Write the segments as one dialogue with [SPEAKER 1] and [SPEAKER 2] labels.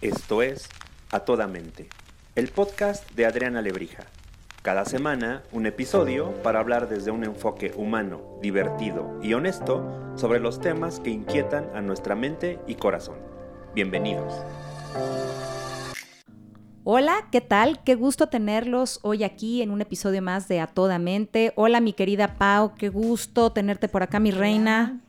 [SPEAKER 1] Esto es A Toda Mente, el podcast de Adriana Lebrija. Cada semana un episodio para hablar desde un enfoque humano, divertido y honesto sobre los temas que inquietan a nuestra mente y corazón. Bienvenidos.
[SPEAKER 2] Hola, ¿qué tal? Qué gusto tenerlos hoy aquí en un episodio más de A Toda Mente. Hola, mi querida Pau, qué gusto tenerte por acá, mi reina.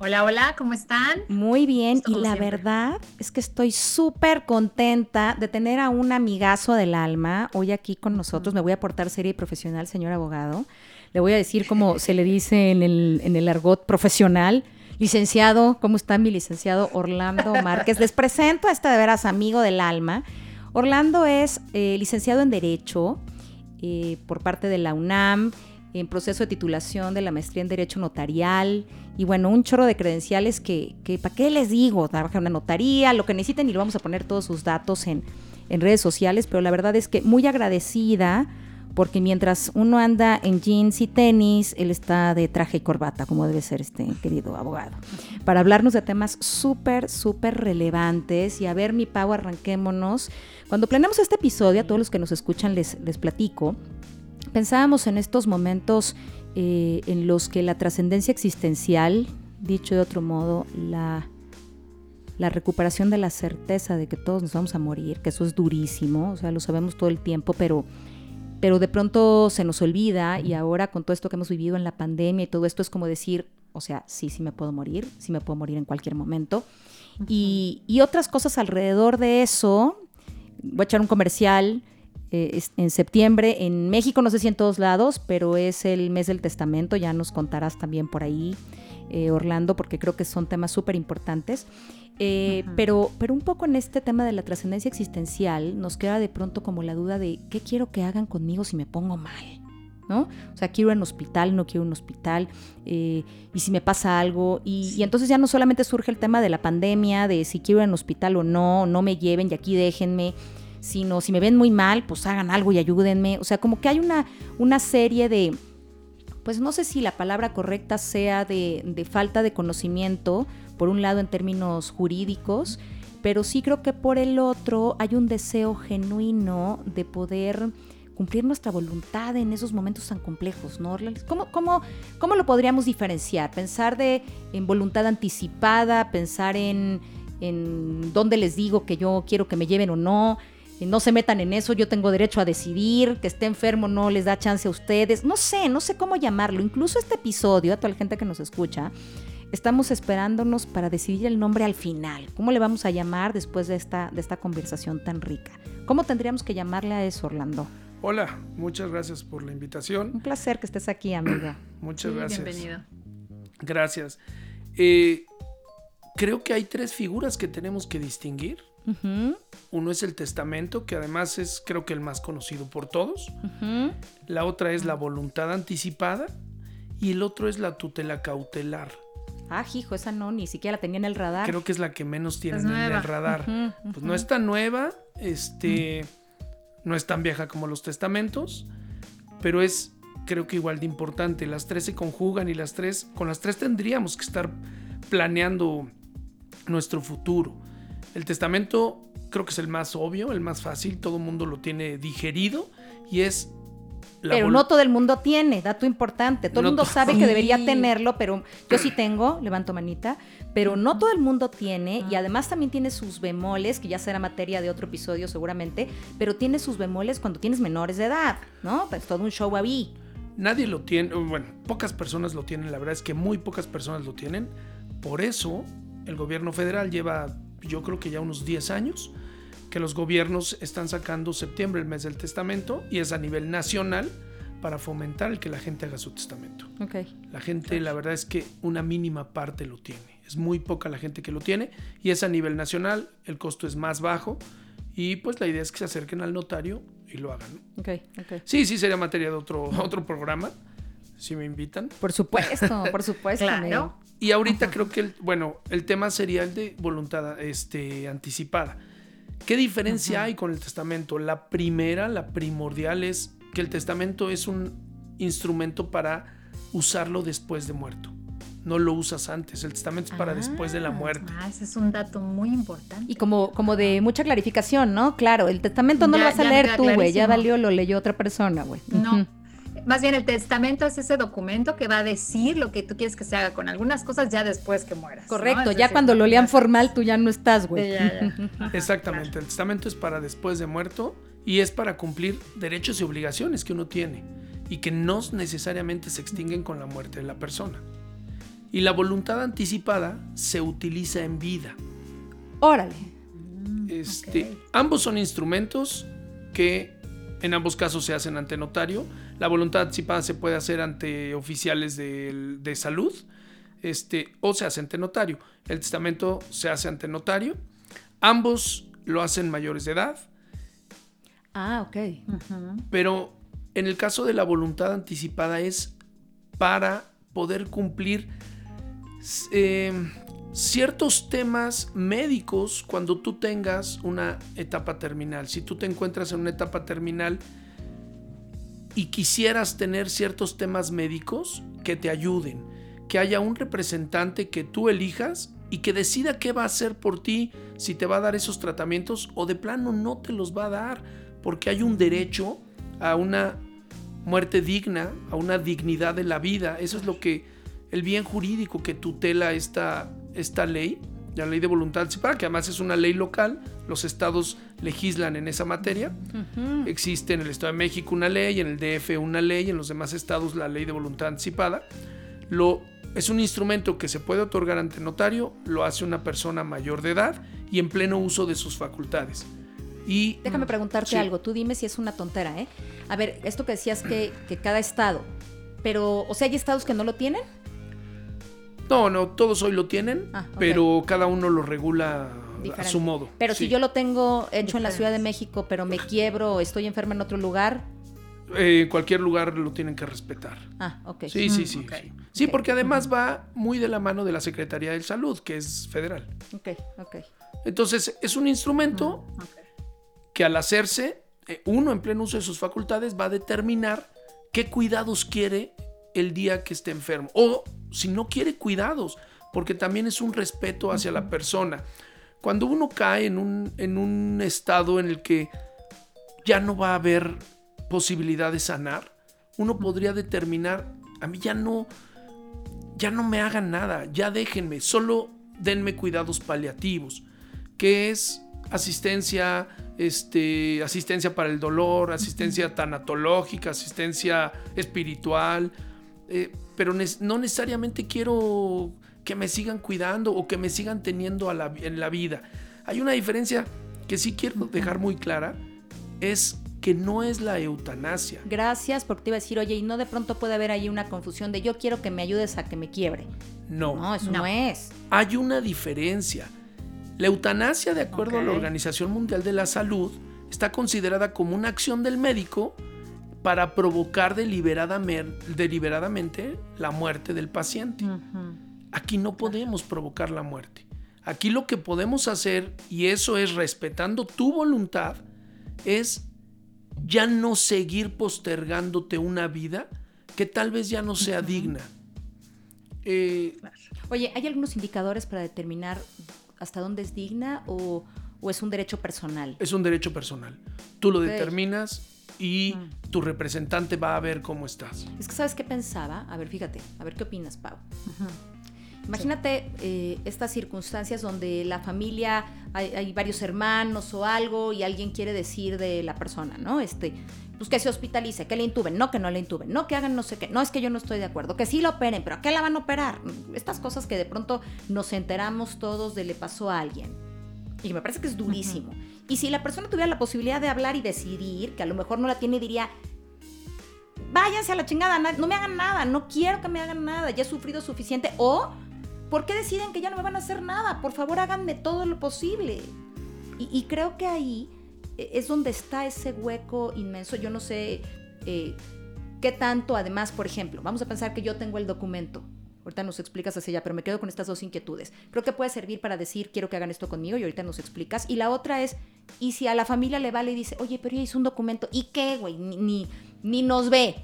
[SPEAKER 3] Hola, hola, ¿cómo están?
[SPEAKER 2] Muy bien, y la verdad es que estoy súper contenta de tener a un amigazo del alma hoy aquí con nosotros. Me voy a portar seria y profesional, señor abogado. Le voy a decir como se le dice en el, en el argot profesional. Licenciado, ¿cómo está mi licenciado Orlando Márquez? Les presento a este de veras amigo del alma. Orlando es eh, licenciado en Derecho eh, por parte de la UNAM en proceso de titulación de la maestría en Derecho Notarial y bueno, un chorro de credenciales que, ¿para qué les digo? Trabaja en una notaría, lo que necesiten y le vamos a poner todos sus datos en, en redes sociales, pero la verdad es que muy agradecida porque mientras uno anda en jeans y tenis, él está de traje y corbata, como debe ser este querido abogado, para hablarnos de temas súper, súper relevantes. Y a ver, mi Pau, arranquémonos. Cuando planeamos este episodio, a todos los que nos escuchan les, les platico, pensábamos en estos momentos eh, en los que la trascendencia existencial, dicho de otro modo, la, la recuperación de la certeza de que todos nos vamos a morir, que eso es durísimo, o sea, lo sabemos todo el tiempo, pero, pero de pronto se nos olvida y ahora con todo esto que hemos vivido en la pandemia y todo esto es como decir, o sea, sí, sí me puedo morir, sí me puedo morir en cualquier momento. y, y otras cosas alrededor de eso, voy a echar un comercial, eh, en septiembre. En México, no sé si en todos lados, pero es el mes del testamento. Ya nos contarás también por ahí, eh, Orlando, porque creo que son temas súper importantes. Eh, pero, pero un poco en este tema de la trascendencia existencial nos queda de pronto como la duda de qué quiero que hagan conmigo si me pongo mal. ¿no? O sea, quiero un hospital, no quiero un hospital, y si me pasa algo. Y, y, entonces ya no solamente surge el tema de la pandemia, de si quiero ir un hospital o no, no me lleven y aquí déjenme sino si me ven muy mal, pues hagan algo y ayúdenme. O sea, como que hay una, una serie de, pues no sé si la palabra correcta sea de, de falta de conocimiento, por un lado en términos jurídicos, pero sí creo que por el otro hay un deseo genuino de poder cumplir nuestra voluntad en esos momentos tan complejos, ¿no? ¿Cómo, cómo, cómo lo podríamos diferenciar? Pensar de, en voluntad anticipada, pensar en, en dónde les digo que yo quiero que me lleven o no, no se metan en eso, yo tengo derecho a decidir, que esté enfermo no les da chance a ustedes, no sé, no sé cómo llamarlo. Incluso este episodio, a toda la gente que nos escucha, estamos esperándonos para decidir el nombre al final. ¿Cómo le vamos a llamar después de esta, de esta conversación tan rica? ¿Cómo tendríamos que llamarle a eso, Orlando?
[SPEAKER 4] Hola, muchas gracias por la invitación.
[SPEAKER 2] Un placer que estés aquí, amiga.
[SPEAKER 4] muchas gracias.
[SPEAKER 3] Bienvenido.
[SPEAKER 4] Gracias. Eh, creo que hay tres figuras que tenemos que distinguir. Uno es el testamento, que además es creo que el más conocido por todos. La otra es la voluntad anticipada y el otro es la tutela cautelar.
[SPEAKER 2] Ah, hijo, esa no, ni siquiera la tenía en el radar.
[SPEAKER 4] Creo que es la que menos tienen en el radar. Pues no es tan nueva, este, no es tan vieja como los testamentos, pero es creo que igual de importante. Las tres se conjugan y las tres, con las tres tendríamos que estar planeando nuestro futuro. El testamento creo que es el más obvio, el más fácil, todo el mundo lo tiene digerido y es...
[SPEAKER 2] La pero no todo el mundo tiene, dato importante. Todo el mundo sabe que debería tenerlo, pero yo sí tengo, levanto manita, pero no todo el mundo tiene y además también tiene sus bemoles, que ya será materia de otro episodio seguramente, pero tiene sus bemoles cuando tienes menores de edad, ¿no? Pues todo un show ahí.
[SPEAKER 4] Nadie lo tiene, bueno, pocas personas lo tienen, la verdad es que muy pocas personas lo tienen. Por eso el gobierno federal lleva yo creo que ya unos 10 años, que los gobiernos están sacando septiembre, el mes del testamento, y es a nivel nacional para fomentar el que la gente haga su testamento.
[SPEAKER 2] Okay.
[SPEAKER 4] La gente, la verdad es que una mínima parte lo tiene. Es muy poca la gente que lo tiene y es a nivel nacional, el costo es más bajo y pues la idea es que se acerquen al notario y lo hagan.
[SPEAKER 2] Okay, okay.
[SPEAKER 4] Sí, sí, sería materia de otro, otro programa, si me invitan.
[SPEAKER 2] Por supuesto, por supuesto.
[SPEAKER 3] claro.
[SPEAKER 4] Y ahorita creo que, el, bueno, el tema sería el de voluntad este, anticipada. ¿Qué diferencia hay con el testamento? La primera, la primordial es que el testamento es un instrumento para usarlo después de muerto. No lo usas antes, el testamento es para después de la muerte.
[SPEAKER 3] Ah, ese es un dato muy importante.
[SPEAKER 2] Y como, como de mucha clarificación, ¿no? Claro, el testamento no lo vas a leer tú, güey, ya valió, lo leyó otra persona, güey.
[SPEAKER 3] No. Más bien el testamento es ese documento que va a decir lo que tú quieres que se haga con algunas cosas ya después que mueras.
[SPEAKER 2] Correcto, ya cuando lo lean formal tú ya no estás, güey.
[SPEAKER 4] Exactamente, el testamento es para después de muerto y es para cumplir derechos y obligaciones que uno tiene y que no necesariamente se extinguen con la muerte de la persona. Y la voluntad anticipada se utiliza en vida.
[SPEAKER 2] Órale.
[SPEAKER 4] Este, Ambos son instrumentos que en ambos casos se hacen ante notario. La voluntad anticipada se puede hacer ante oficiales de, de salud este, o se hace ante notario. El testamento se hace ante notario. Ambos lo hacen mayores de edad.
[SPEAKER 2] Ah, ok.
[SPEAKER 4] Pero en el caso de la voluntad anticipada es para poder cumplir eh, ciertos temas médicos cuando tú tengas una etapa terminal. Si tú te encuentras en una etapa terminal y quisieras tener ciertos temas médicos que te ayuden, que haya un representante que tú elijas y que decida qué va a hacer por ti, si te va a dar esos tratamientos o de plano no te los va a dar, porque hay un derecho a una muerte digna, a una dignidad de la vida. Eso es lo que el bien jurídico que tutela esta, esta ley, la ley de voluntad anticipada, que además es una ley local, los estados legislan en esa materia. Existe en el Estado de México una ley, en el DF una ley, en los demás estados la ley de voluntad anticipada. Lo, es un instrumento que se puede otorgar ante notario, lo hace una persona mayor de edad y en pleno uso de sus facultades. Y,
[SPEAKER 2] Déjame preguntarte algo, tú dime si es una tontera, ¿eh? A ver, esto que decías que, que cada estado, pero, o sea, ¿hay estados que no lo tienen?
[SPEAKER 4] No, no, todos hoy lo tienen, ah, pero cada uno lo regula a su modo.
[SPEAKER 2] Pero si yo lo tengo hecho en la Ciudad de México, pero me quiebro o estoy enferma en otro lugar.
[SPEAKER 4] Eh, cualquier lugar lo tienen que respetar.
[SPEAKER 2] Ah, ok.
[SPEAKER 4] Sí, sí, sí. Sí, porque además va muy de la mano de la Secretaría de Salud, que es federal.
[SPEAKER 2] Ok, ok.
[SPEAKER 4] Entonces, es un instrumento que al hacerse, eh, uno en pleno uso de sus facultades va a determinar qué cuidados quiere el día que esté enfermo. O si no quiere cuidados, porque también es un respeto hacia la persona. Cuando uno cae en un, en un estado en el que ya no va a haber posibilidad de sanar, uno podría determinar, a mí ya no, ya no me hagan nada, ya déjenme, solo denme cuidados paliativos, que es asistencia, este, asistencia para el dolor, asistencia tanatológica, asistencia espiritual, eh, pero no necesariamente quiero que me sigan cuidando o que me sigan teniendo en la vida. Hay una diferencia que sí quiero dejar muy clara, es que no es la eutanasia.
[SPEAKER 2] Gracias, porque te iba a decir, oye, y no de pronto puede haber ahí una confusión de yo quiero que me ayudes a que me quiebre.
[SPEAKER 4] No.
[SPEAKER 2] No, eso no, es.
[SPEAKER 4] Hay una diferencia. La eutanasia, de acuerdo a la Organización Mundial de la Salud, está considerada como una acción del médico para provocar deliberadamente, la muerte del paciente. Aquí no podemos provocar la muerte. Aquí lo que podemos hacer, y eso es respetando tu voluntad, es ya no seguir postergándote una vida que tal vez ya no sea digna.
[SPEAKER 2] Eh, Oye, ¿hay algunos indicadores para determinar hasta dónde es digna o, es un derecho personal?
[SPEAKER 4] Es un derecho personal. Tú lo determinas y tu representante va a ver cómo estás.
[SPEAKER 2] Es que sabes qué pensaba. A ver, fíjate, a ver qué opinas, Pau. Imagínate eh, estas circunstancias donde la familia, hay, varios hermanos o algo y alguien quiere decir de la persona, ¿no? Este, pues que se hospitalice, que le intuben, no que no le intuben, no que hagan no sé qué, no es que yo no estoy de acuerdo, que sí lo operen, pero ¿a qué la van a operar? Estas cosas que de pronto nos enteramos todos de le pasó a alguien. Y me parece que es durísimo. Y si la persona tuviera la posibilidad de hablar y decidir, que a lo mejor no la tiene, diría, váyanse a la chingada, no me hagan nada, no quiero que me hagan nada, ya he sufrido suficiente. O, ¿por qué deciden que ya no me van a hacer nada? Por favor, háganme todo lo posible. Y, creo que ahí e, es donde está ese hueco inmenso. Yo no sé eh, qué tanto, además, por ejemplo, vamos a pensar que yo tengo el documento. Ahorita nos explicas hacia allá, pero me quedo con estas dos inquietudes. Creo que puede servir para decir, quiero que hagan esto conmigo y ahorita nos explicas. Y la otra es, y si a la familia le vale y dice, oye, pero ya hice un documento, ¿y qué, güey? Ni, ni, nos ve.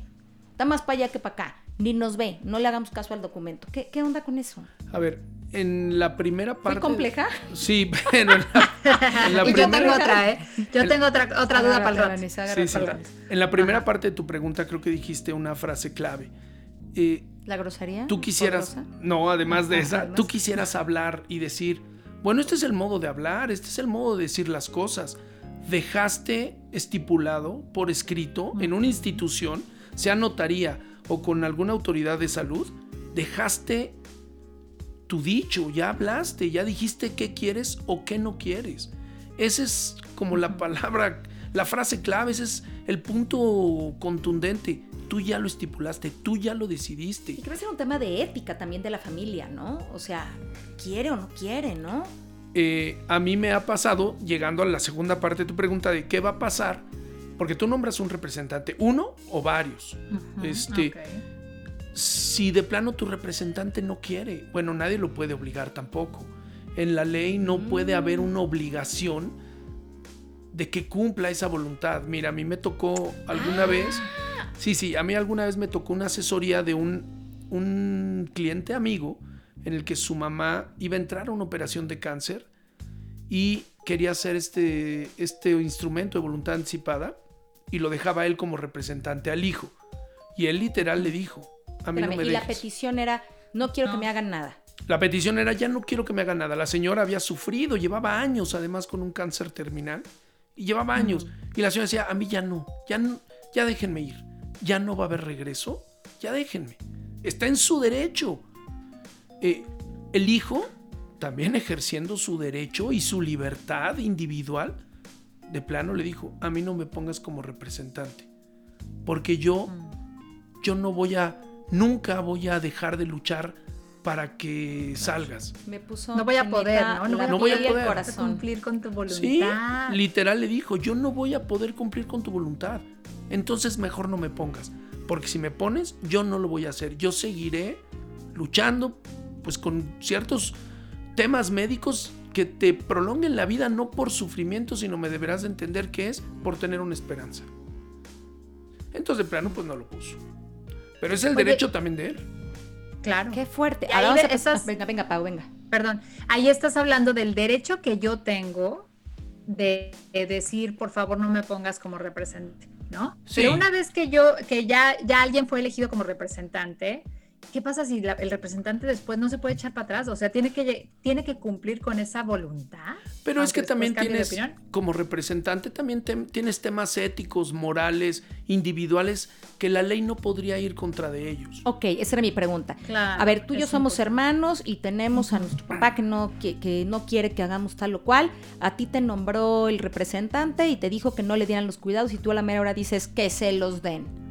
[SPEAKER 2] Está más para allá que para acá. Ni nos ve. No le hagamos caso al documento. ¿Qué, qué onda con eso?
[SPEAKER 4] A ver, en la primera parte.
[SPEAKER 2] ¿Fue compleja?
[SPEAKER 4] Sí, pero en
[SPEAKER 3] la, y yo tengo otra, ¿eh? Yo tengo otra, otra duda para el
[SPEAKER 4] sí, sí. En la primera parte de tu pregunta creo que dijiste una frase clave.
[SPEAKER 2] Eh, ¿La grosería?
[SPEAKER 4] Tú quisieras. No, además de esa, tú quisieras hablar y decir. Bueno, este es el modo de hablar, este es el modo de decir las cosas. Dejaste estipulado por escrito en una institución, sea notaría o con alguna autoridad de salud, dejaste tu dicho, ya hablaste, ya dijiste qué quieres o qué no quieres. Esa es como la palabra, la frase clave, ese es el punto contundente. Tú ya lo estipulaste, tú ya lo decidiste.
[SPEAKER 2] Y creo que es un tema de ética también de la familia, ¿no? O sea, quiere o no quiere, ¿no?
[SPEAKER 4] Eh, a mí me ha pasado, llegando a la segunda parte de tu pregunta de qué va a pasar, porque tú nombras un representante, uno o varios. este, si de plano tu representante no quiere, bueno, nadie lo puede obligar tampoco. En la ley no puede haber una obligación de que cumpla esa voluntad. Mira, a mí me tocó alguna ah. vez, sí, sí, a mí alguna vez me tocó una asesoría de un, un cliente amigo en el que su mamá iba a entrar a una operación de cáncer y quería hacer este, este instrumento de voluntad anticipada y lo dejaba él como representante al hijo. Y él literal le dijo, y
[SPEAKER 2] la petición era, no quiero que me hagan nada.
[SPEAKER 4] La petición era, ya no quiero que me hagan nada. La señora había sufrido, llevaba años además con un cáncer terminal. Y llevaba años. Y la señora decía, a mí ya no, ya no, ya déjenme ir. Ya no va a haber regreso, ya déjenme. Está en su derecho. Eh, el hijo, también ejerciendo su derecho y su libertad individual, de plano le dijo, a mí no me pongas como representante. Porque yo, mm. yo no voy a nunca voy a dejar de luchar para que salgas.
[SPEAKER 2] Me puso
[SPEAKER 3] no voy a poder, ¿no?
[SPEAKER 4] No, voy a poder
[SPEAKER 3] cumplir con tu voluntad.
[SPEAKER 4] Sí, literal le dijo, yo no voy a poder cumplir con tu voluntad. Entonces mejor no me pongas, porque si me pones, yo no lo voy a hacer. Yo seguiré luchando pues con ciertos temas médicos que te prolonguen la vida no por sufrimiento, sino me deberás de entender que es por tener una esperanza. Entonces de plano pues no lo puso. Pero es el derecho también de él.
[SPEAKER 2] Claro. Qué fuerte. venga, venga, Pau, venga.
[SPEAKER 3] Perdón. Ahí estás hablando del derecho que yo tengo de, decir, por favor, no me pongas como representante, ¿no? Sí. Pero una vez que yo, que ya, ya alguien fue elegido como representante, ¿qué pasa si el representante después no se puede echar para atrás? O sea, tiene que, tiene que cumplir con esa voluntad.
[SPEAKER 4] Pero es que también tienes, como representante, también tienes temas éticos, morales, individuales, que la ley no podría ir contra de ellos.
[SPEAKER 2] Ok, esa era mi pregunta. a ver, tú y yo somos hermanos y tenemos a nuestro papá que no, que, que no quiere que hagamos tal o cual. A ti te nombró el representante y te dijo que no le dieran los cuidados y tú a la mera hora dices que se los den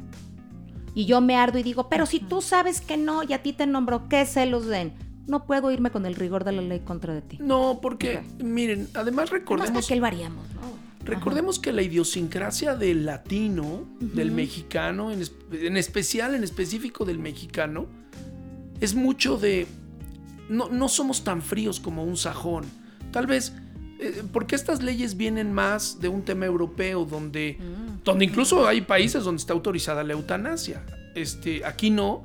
[SPEAKER 2] y yo me ardo y digo, pero si tú sabes que no y a ti te nombro, ¿qué se los den? No puedo irme con el rigor de la ley contra de ti.
[SPEAKER 4] No, porque, miren, además recordemos...
[SPEAKER 2] que variamos, ¿no?
[SPEAKER 4] Recordemos que la idiosincrasia del latino, del mexicano, en, especial, en específico del mexicano, es mucho de... No, no somos tan fríos como un sajón. Tal vez porque estas leyes vienen más de un tema europeo donde, mm. donde incluso hay países donde está autorizada la eutanasia. Este, aquí no,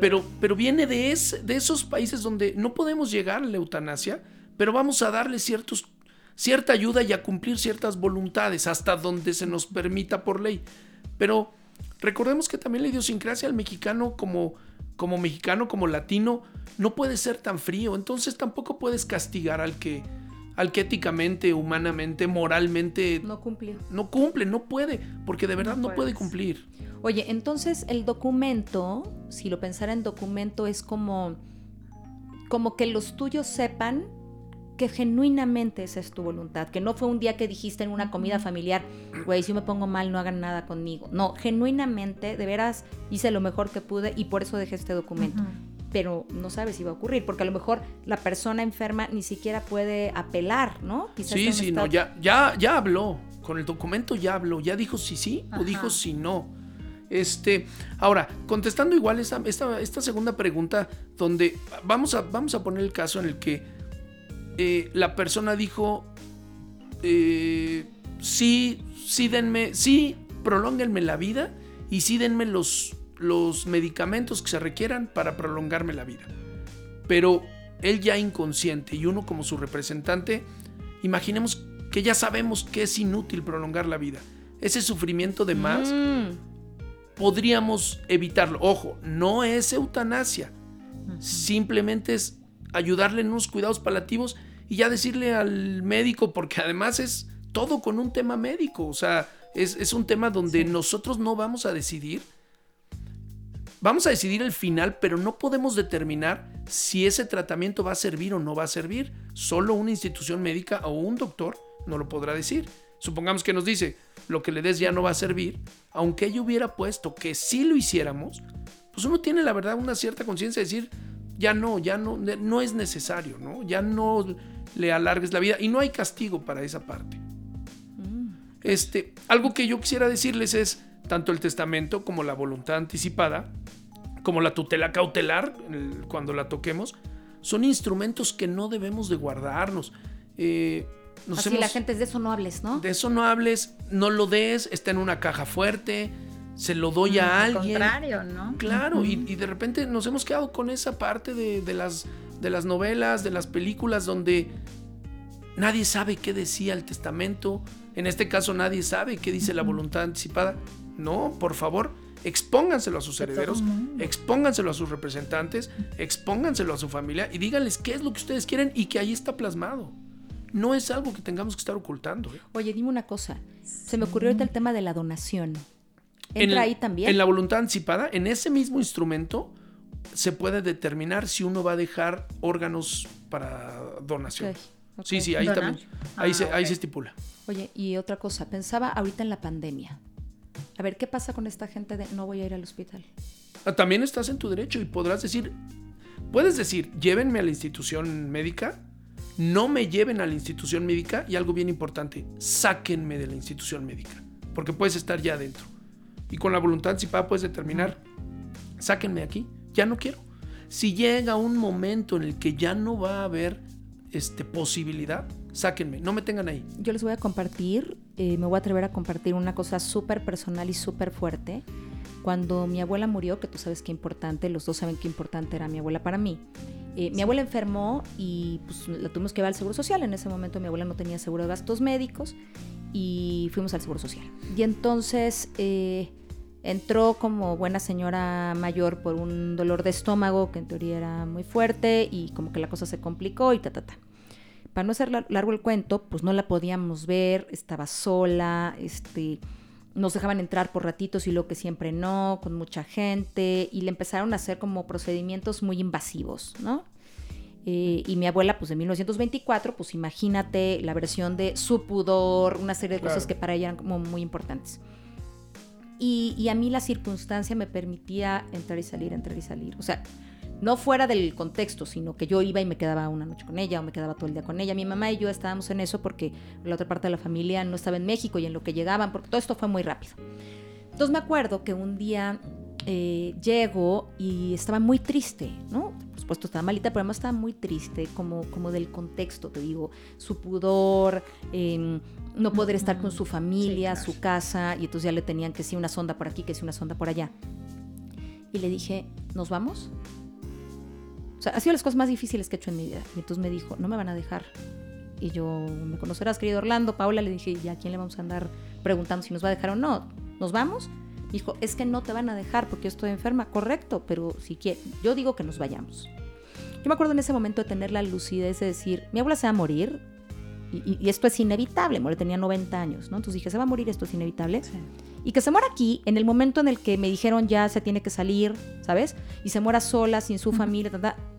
[SPEAKER 4] pero, pero viene de, de esos países donde no podemos llegar a la eutanasia, pero vamos a darle ciertos, cierta ayuda y a cumplir ciertas voluntades hasta donde se nos permita por ley. Pero recordemos que también la idiosincrasia del mexicano como, como mexicano, como latino, no puede ser tan frío, entonces tampoco puedes castigar al que al que éticamente, humanamente, moralmente
[SPEAKER 2] no cumple.
[SPEAKER 4] No cumple, no puede, porque de verdad no, puede cumplir.
[SPEAKER 2] Oye, entonces el documento, si lo pensara en documento, es como, como que los tuyos sepan que genuinamente esa es tu voluntad, que no fue un día que dijiste en una comida familiar, güey, si yo me pongo mal, no hagan nada conmigo. No, genuinamente, de veras, hice lo mejor que pude y por eso dejé este documento. Pero no sabes si va a ocurrir, porque a lo mejor la persona enferma ni siquiera puede apelar, ¿no?
[SPEAKER 4] sí, sí, no, ya, ya, ya habló. Con el documento ya habló, ya dijo si sí o dijo si no. Este, ahora, contestando igual esta, esta, segunda pregunta, donde vamos a, vamos a poner el caso en el que eh, la persona dijo, eh, sí, sí denme, sí, prolónguenme la vida y sí denme los, los medicamentos que se requieran para prolongarme la vida. Pero él ya inconsciente y uno como su representante, imaginemos que ya sabemos que es inútil prolongar la vida. Ese sufrimiento de más mm. podríamos evitarlo. Ojo, no es eutanasia. Simplemente es ayudarle en unos cuidados palativos y ya decirle al médico, porque además es todo con un tema médico, o sea, es, un tema donde nosotros no vamos a decidir. Vamos a decidir el final, pero no podemos determinar si ese tratamiento va a servir o no va a servir. Solo una institución médica o un doctor no lo podrá decir. Supongamos que nos dice, lo que le des ya no va a servir, aunque ella hubiera puesto que si lo hiciéramos, pues uno tiene la verdad una cierta conciencia de decir, ya no, ya no, no es necesario, ¿no? Ya no le alargues la vida y no hay castigo para esa parte. Mm. Este, algo que yo quisiera decirles es tanto el testamento como la voluntad anticipada, como la tutela cautelar cuando la toquemos, son instrumentos que no debemos de guardarnos.
[SPEAKER 2] Eh, Así la gente es de eso no hables, ¿no?
[SPEAKER 4] De eso no hables, no lo des, está en una caja fuerte, se lo doy a mm, alguien.
[SPEAKER 3] contrario, ¿no?
[SPEAKER 4] Claro, y, de repente nos hemos quedado con esa parte de, las, de las novelas, de las películas, donde nadie sabe qué decía el testamento. En este caso, nadie sabe qué dice la voluntad anticipada. No, por favor, expónganselo a sus herederos, expónganselo a sus representantes, expónganselo a su familia y díganles qué es lo que ustedes quieren y que ahí está plasmado. No es algo que tengamos que estar ocultando. ¿eh?
[SPEAKER 2] Oye, dime una cosa. Se me ocurrió ahorita el tema de la donación. ¿Entra ahí también?
[SPEAKER 4] En la voluntad anticipada, en ese mismo instrumento, se puede determinar si uno va a dejar órganos para donación. Sí, sí, ahí también. Ahí, se, ah, ahí se estipula.
[SPEAKER 2] Oye, y otra cosa, pensaba ahorita en la pandemia. A ver, ¿qué pasa con esta gente de no voy a ir al hospital?
[SPEAKER 4] Ah, también estás en tu derecho y podrás decir, puedes decir, llévenme a la institución médica, no me lleven a la institución médica y algo bien importante, sáquenme de la institución médica, porque puedes estar ya adentro y con la voluntad anticipada puedes determinar, sáquenme aquí, ya no quiero. Si llega un momento en el que ya no va a haber este, posibilidad, sáquenme, no me tengan ahí.
[SPEAKER 2] Yo les voy a compartir, eh, me voy a atrever a compartir una cosa súper personal y súper fuerte. Cuando mi abuela murió, que tú sabes qué importante, los dos saben qué importante era mi abuela para mí. Eh, mi abuela enfermó y pues, la tuvimos que llevar al Seguro Social. En ese momento mi abuela no tenía seguro de gastos médicos y fuimos al Seguro Social. Y entonces eh, entró como buena señora mayor por un dolor de estómago que en teoría era muy fuerte y como que la cosa se complicó y ta, ta, ta. Para no hacer largo el cuento, pues no la podíamos ver, estaba sola, este, nos dejaban entrar por ratitos y lo que siempre no, con mucha gente, y le empezaron a hacer como procedimientos muy invasivos, ¿no? Eh, y mi abuela, pues de 1924, pues imagínate la versión de su pudor, una serie de cosas que para ella eran como muy importantes. Y, y, a mí la circunstancia me permitía entrar y salir, entrar y salir. O sea, no fuera del contexto, sino que yo iba y me quedaba una noche con ella o me quedaba todo el día con ella. Mi mamá y yo estábamos en eso porque la otra parte de la familia no estaba en México y en lo que llegaban, porque todo esto fue muy rápido. Entonces me acuerdo que un día eh, llego y estaba muy triste, ¿no? Por supuesto estaba malita, pero además estaba muy triste, como, como del contexto, te digo, su pudor, em, no poder estar con su familia, su casa, y entonces ya le tenían que si una sonda por aquí, que si una sonda por allá. Y le dije, ¿nos vamos? O sea, ha sido las cosas más difíciles que he hecho en mi vida. Y entonces me dijo, no me van a dejar. Y yo, me conocerás, querido Orlando. Paula le dije, ¿ya a quién le vamos a andar preguntando si nos va a dejar o no? ¿Nos vamos? Dijo, es que no te van a dejar porque yo estoy enferma. Correcto, pero si quiere, yo digo que nos vayamos. Yo me acuerdo en ese momento de tener la lucidez de decir, mi abuela se va a morir y, esto es inevitable. Muere, tenía 90 años, ¿no? Entonces dije, se va a morir, esto es inevitable. Y que se muera aquí, en el momento en el que me dijeron ya se tiene que salir, ¿sabes? Y se muera sola, sin su familia,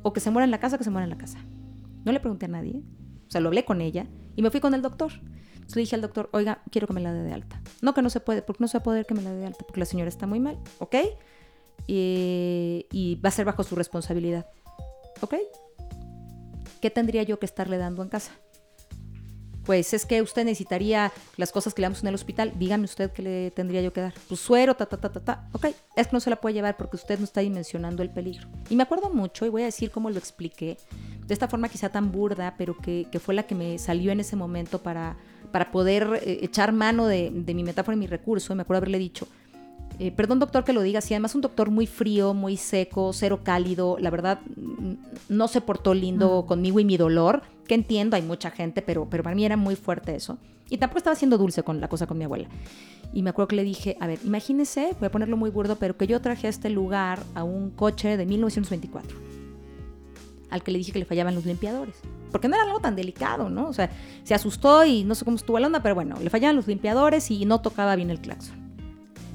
[SPEAKER 2] o que se muera en la casa, que se muera en la casa. No le pregunté a nadie. O sea, lo hablé con ella y me fui con el doctor. Entonces le dije al doctor, oiga, quiero que me la dé de alta. No, que no se puede, porque no se va a poder que me la dé de alta, porque la señora está muy mal, ¿ok? Y, y va a ser bajo su responsabilidad, ¿ok? ¿Qué tendría yo que estarle dando en casa? Pues es que usted necesitaría las cosas que le damos en el hospital, dígame usted qué le tendría yo que dar. Pues suero, ta, ta, ta, ta, ta. Ok, es que no se la puede llevar porque usted no está dimensionando el peligro. Y me acuerdo mucho, y voy a decir cómo lo expliqué, de esta forma quizá tan burda, pero que, fue la que me salió en ese momento para, para poder eh, echar mano de, de mi metáfora y mi recurso. Y me acuerdo haberle dicho, eh, perdón doctor que lo diga así, además un doctor muy frío, muy seco, cero cálido, la verdad mm, no se portó lindo conmigo y mi dolor, que entiendo, hay mucha gente, pero, pero para mí era muy fuerte eso. Y tampoco estaba siendo dulce con la cosa con mi abuela. Y me acuerdo que le dije, a ver, imagínese, voy a ponerlo muy burdo, pero que yo traje a este lugar a un coche de 1924, al que le dije que le fallaban los limpiadores. Porque no era algo tan delicado, ¿no? O sea, se asustó y no sé cómo estuvo la onda, pero bueno, le fallaban los limpiadores y no tocaba bien el claxon.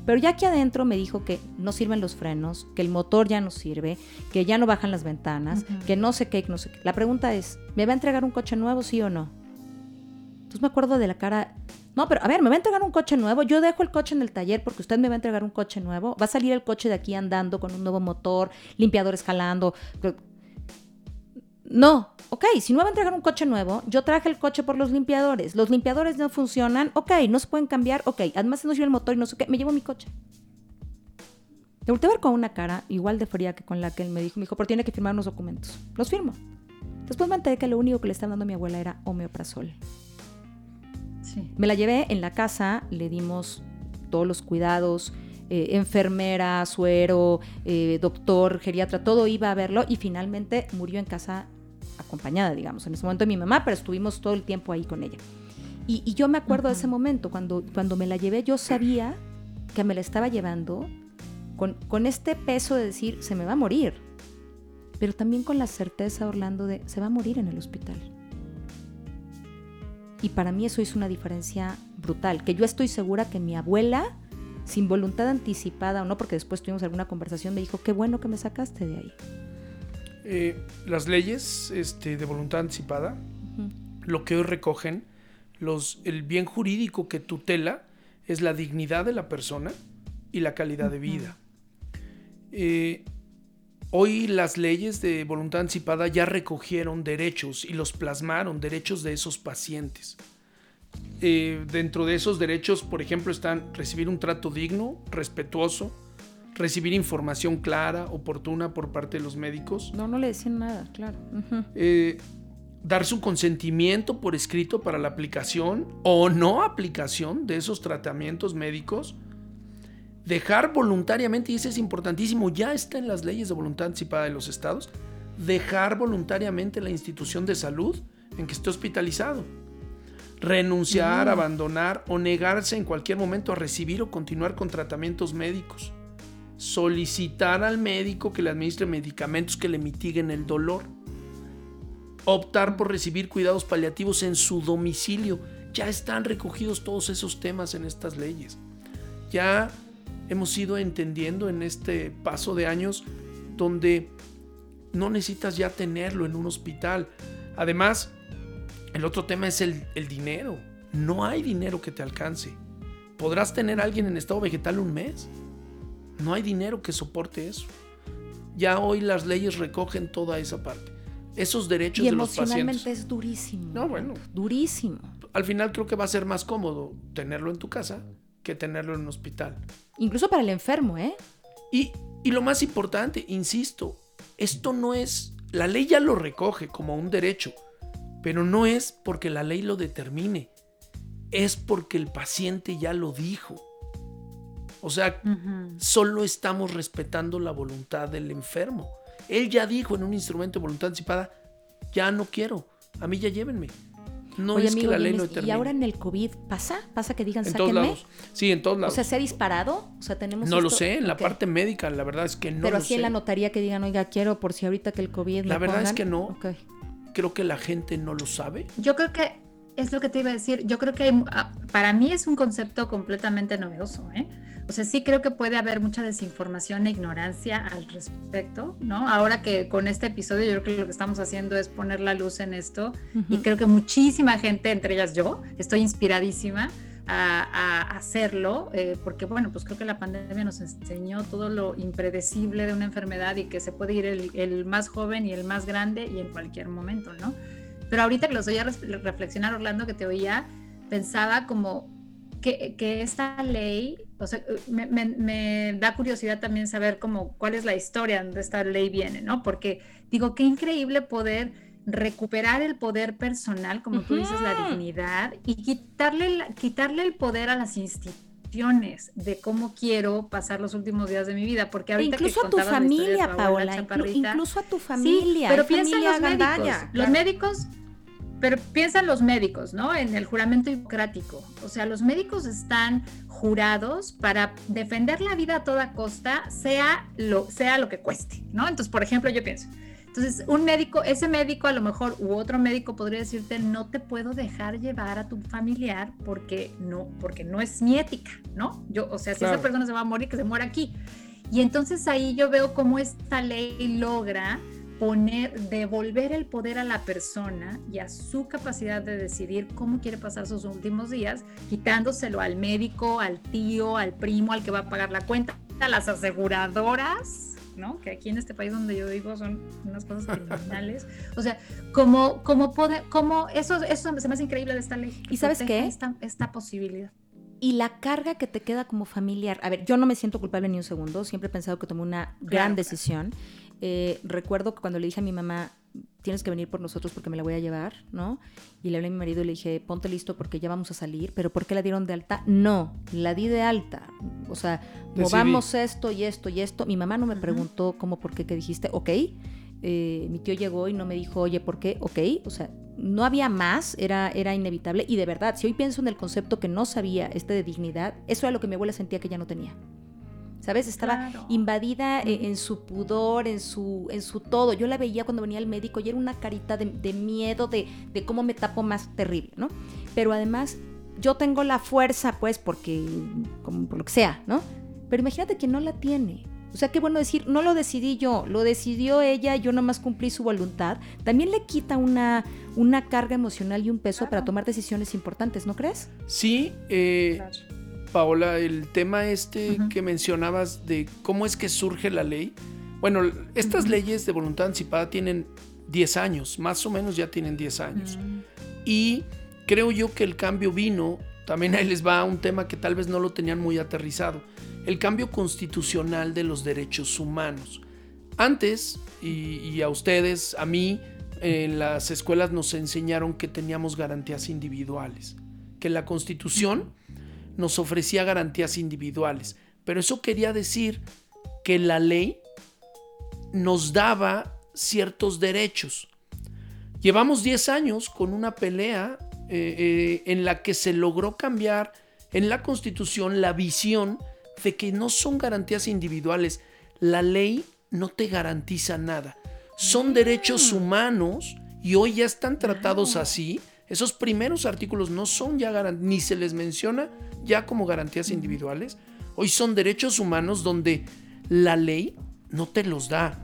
[SPEAKER 2] Pero ya aquí adentro me dijo que no sirven los frenos, que el motor ya no sirve, que ya no bajan las ventanas, que no sé qué, no sé qué. La pregunta es, ¿me va a entregar un coche nuevo, sí o no? Entonces me acuerdo de la cara, no, pero a ver, ¿me va a entregar un coche nuevo? Yo dejo el coche en el taller porque usted me va a entregar un coche nuevo. Va a salir el coche de aquí andando con un nuevo motor, limpiadores jalando. No, ok, si no me va a entregar un coche nuevo, yo traje el coche por los limpiadores. Los limpiadores no funcionan, ok, no se pueden cambiar, ok. Además, no sirve el motor y no sé qué, me llevo mi coche. Le volteé a ver con una cara igual de fría que con la que él me dijo. Me dijo, pero tiene que firmar unos documentos. Los firmo. Después me enteré que lo único que le estaba dando a mi abuela era homeoprazol. Sí. Me la llevé en la casa, le dimos todos los cuidados, eh, enfermera, suero, eh, doctor, geriatra, todo iba a verlo y finalmente murió en casa acompañada, digamos, en ese momento de mi mamá, pero estuvimos todo el tiempo ahí con ella. Y, yo me acuerdo de ese momento, cuando, cuando me la llevé, yo sabía que me la estaba llevando con, con este peso de decir, se me va a morir, pero también con la certeza, Orlando, de, se va a morir en el hospital. Y para mí eso hizo una diferencia brutal, que yo estoy segura que mi abuela, sin voluntad anticipada o no, porque después tuvimos alguna conversación, me dijo, qué bueno que me sacaste de ahí.
[SPEAKER 4] Eh, las leyes este, de voluntad anticipada, lo que hoy recogen, los, el bien jurídico que tutela es la dignidad de la persona y la calidad de vida. Eh, hoy las leyes de voluntad anticipada ya recogieron derechos y los plasmaron, derechos de esos pacientes. Eh, dentro de esos derechos, por ejemplo, están recibir un trato digno, respetuoso, recibir información clara, oportuna por parte de los médicos.
[SPEAKER 2] No, no le decían nada, claro.
[SPEAKER 4] Eh, dar su consentimiento por escrito para la aplicación o no aplicación de esos tratamientos médicos. Dejar voluntariamente, y eso es importantísimo, ya está en las leyes de voluntad anticipada de los estados, dejar voluntariamente la institución de salud en que esté hospitalizado. Renunciar, abandonar o negarse en cualquier momento a recibir o continuar con tratamientos médicos solicitar al médico que le administre medicamentos que le mitiguen el dolor, optar por recibir cuidados paliativos en su domicilio. Ya están recogidos todos esos temas en estas leyes. Ya hemos ido entendiendo en este paso de años donde no necesitas ya tenerlo en un hospital. Además, el otro tema es el, dinero. No hay dinero que te alcance. Podrás tener a alguien en estado vegetal un mes no hay dinero que soporte eso. Ya hoy las leyes recogen toda esa parte. Esos derechos de los pacientes.
[SPEAKER 2] emocionalmente es durísimo.
[SPEAKER 4] No, bueno.
[SPEAKER 2] Durísimo.
[SPEAKER 4] Al final creo que va a ser más cómodo tenerlo en tu casa que tenerlo en un hospital.
[SPEAKER 2] Incluso para el enfermo, ¿eh?
[SPEAKER 4] Y, y lo más importante, insisto, esto no es. La ley ya lo recoge como un derecho, pero no es porque la ley lo determine, es porque el paciente ya lo dijo. O sea, solo estamos respetando la voluntad del enfermo. Él ya dijo en un instrumento de voluntad anticipada, ya no quiero, a mí ya llévenme. No es que la ley lo determine.
[SPEAKER 2] ¿Y ahora en el COVID pasa? ¿Pasa que digan,
[SPEAKER 4] en
[SPEAKER 2] sáquenme?
[SPEAKER 4] Todos lados. Sí, en todos lados.
[SPEAKER 2] O sea, ¿se ha disparado? O sea, tenemos
[SPEAKER 4] No lo sé, en la parte médica, la verdad es que no
[SPEAKER 2] Pero
[SPEAKER 4] así
[SPEAKER 2] en la notaría que digan, oiga, quiero por si ahorita que el COVID
[SPEAKER 4] La verdad es que no. Creo que la gente no lo sabe.
[SPEAKER 3] Yo creo que Es lo que te iba a decir. Yo creo que ah, para mí es un concepto completamente novedoso, ¿eh? O sea, sí creo que puede haber mucha desinformación e ignorancia al respecto, ¿no? Ahora que con este episodio yo creo que lo que estamos haciendo es poner la luz en esto y creo que muchísima gente, entre ellas yo, estoy inspiradísima a, hacerlo, eh, porque bueno, pues creo que la pandemia nos enseñó todo lo impredecible de una enfermedad y que se puede ir el, más joven y el más grande y en cualquier momento, ¿no? Pero ahorita que los oía reflexionar, Orlando, que te oía, pensaba como que, que esta ley, o sea, me, me, da curiosidad también saber cómo, cuál es la historia de esta ley viene, ¿no? Porque digo, qué increíble poder recuperar el poder personal, como tú dices, la dignidad, y quitarle, quitarle el poder a las instituciones de cómo quiero pasar los últimos días de mi vida. Porque ahorita
[SPEAKER 2] incluso a tu familia, Paola, incluso a tu familia.
[SPEAKER 3] pero piensa en los médicos. Los médicos pero piensan los médicos, ¿no? En el juramento hipocrático. O sea, los médicos están jurados para defender la vida a toda costa, sea lo, sea lo que cueste, ¿no? Entonces, por ejemplo, yo pienso, entonces, un médico, ese médico a lo mejor u otro médico podría decirte, no te puedo dejar llevar a tu familiar porque no, porque no es mi ética, ¿no? Yo, o sea, si esa persona se va a morir, que se muera aquí. Y entonces ahí yo veo cómo esta ley logra poner, devolver el poder a la persona y a su capacidad de decidir cómo quiere pasar sus últimos días, quitándoselo al médico, al tío, al primo, al que va a pagar la cuenta, a las aseguradoras ¿no? Que aquí en este país donde yo vivo son unas cosas criminales. O sea, como, como, poder, como eso, eso se me hace increíble de esta ley.
[SPEAKER 2] ¿Y sabes qué?
[SPEAKER 3] Esta, esta posibilidad.
[SPEAKER 2] Y la carga que te queda como familiar. A ver, yo no me siento culpable ni un segundo. Siempre he pensado que tomé una gran decisión. Eh, recuerdo que cuando le dije a mi mamá, tienes que venir por nosotros porque me la voy a llevar, ¿no? Y le hablé a mi marido y le dije, ponte listo porque ya vamos a salir, pero ¿por qué la dieron de alta? No, la di de alta. O sea, movamos esto y esto y esto. Mi mamá no me preguntó cómo, por qué, qué dijiste, ok. Eh, mi tío llegó y no me dijo, oye, ¿por qué? Ok. O sea, no había más, era, era inevitable. Y de verdad, si hoy pienso en el concepto que no sabía, este de dignidad, eso era lo que mi abuela sentía que ya no tenía. ¿Sabes? Estaba invadida e, en, su pudor, en su, en su todo. Yo la veía cuando venía al médico y era una carita de, miedo, de, cómo me tapo más terrible, ¿no? Pero además, yo tengo la fuerza, pues, porque, como por lo que sea, ¿no? Pero imagínate que no la tiene. O sea, qué bueno decir, no lo decidí yo, lo decidió ella, yo nomás cumplí su voluntad. También le quita una, una carga emocional y un peso para tomar decisiones importantes, ¿no crees?
[SPEAKER 4] Sí, eh, Paola, el tema este que mencionabas de cómo es que surge la ley. Bueno, estas leyes de voluntad anticipada tienen 10 años, más o menos ya tienen 10 años. Y creo yo que el cambio vino, también ahí les va un tema que tal vez no lo tenían muy aterrizado, el cambio constitucional de los derechos humanos. Antes, y, y a ustedes, a mí, en las escuelas nos enseñaron que teníamos garantías individuales, que la constitución nos ofrecía garantías individuales, pero eso quería decir que la ley nos daba ciertos derechos. Llevamos 10 años con una pelea eh, eh, en la que se logró cambiar en la constitución la visión de que no son garantías individuales. La ley no te garantiza nada. Son derechos mm. humanos y hoy ya están tratados así. Esos primeros artículos no son ya ni se les menciona ya como garantías individuales, hoy son derechos humanos donde la ley no te los da.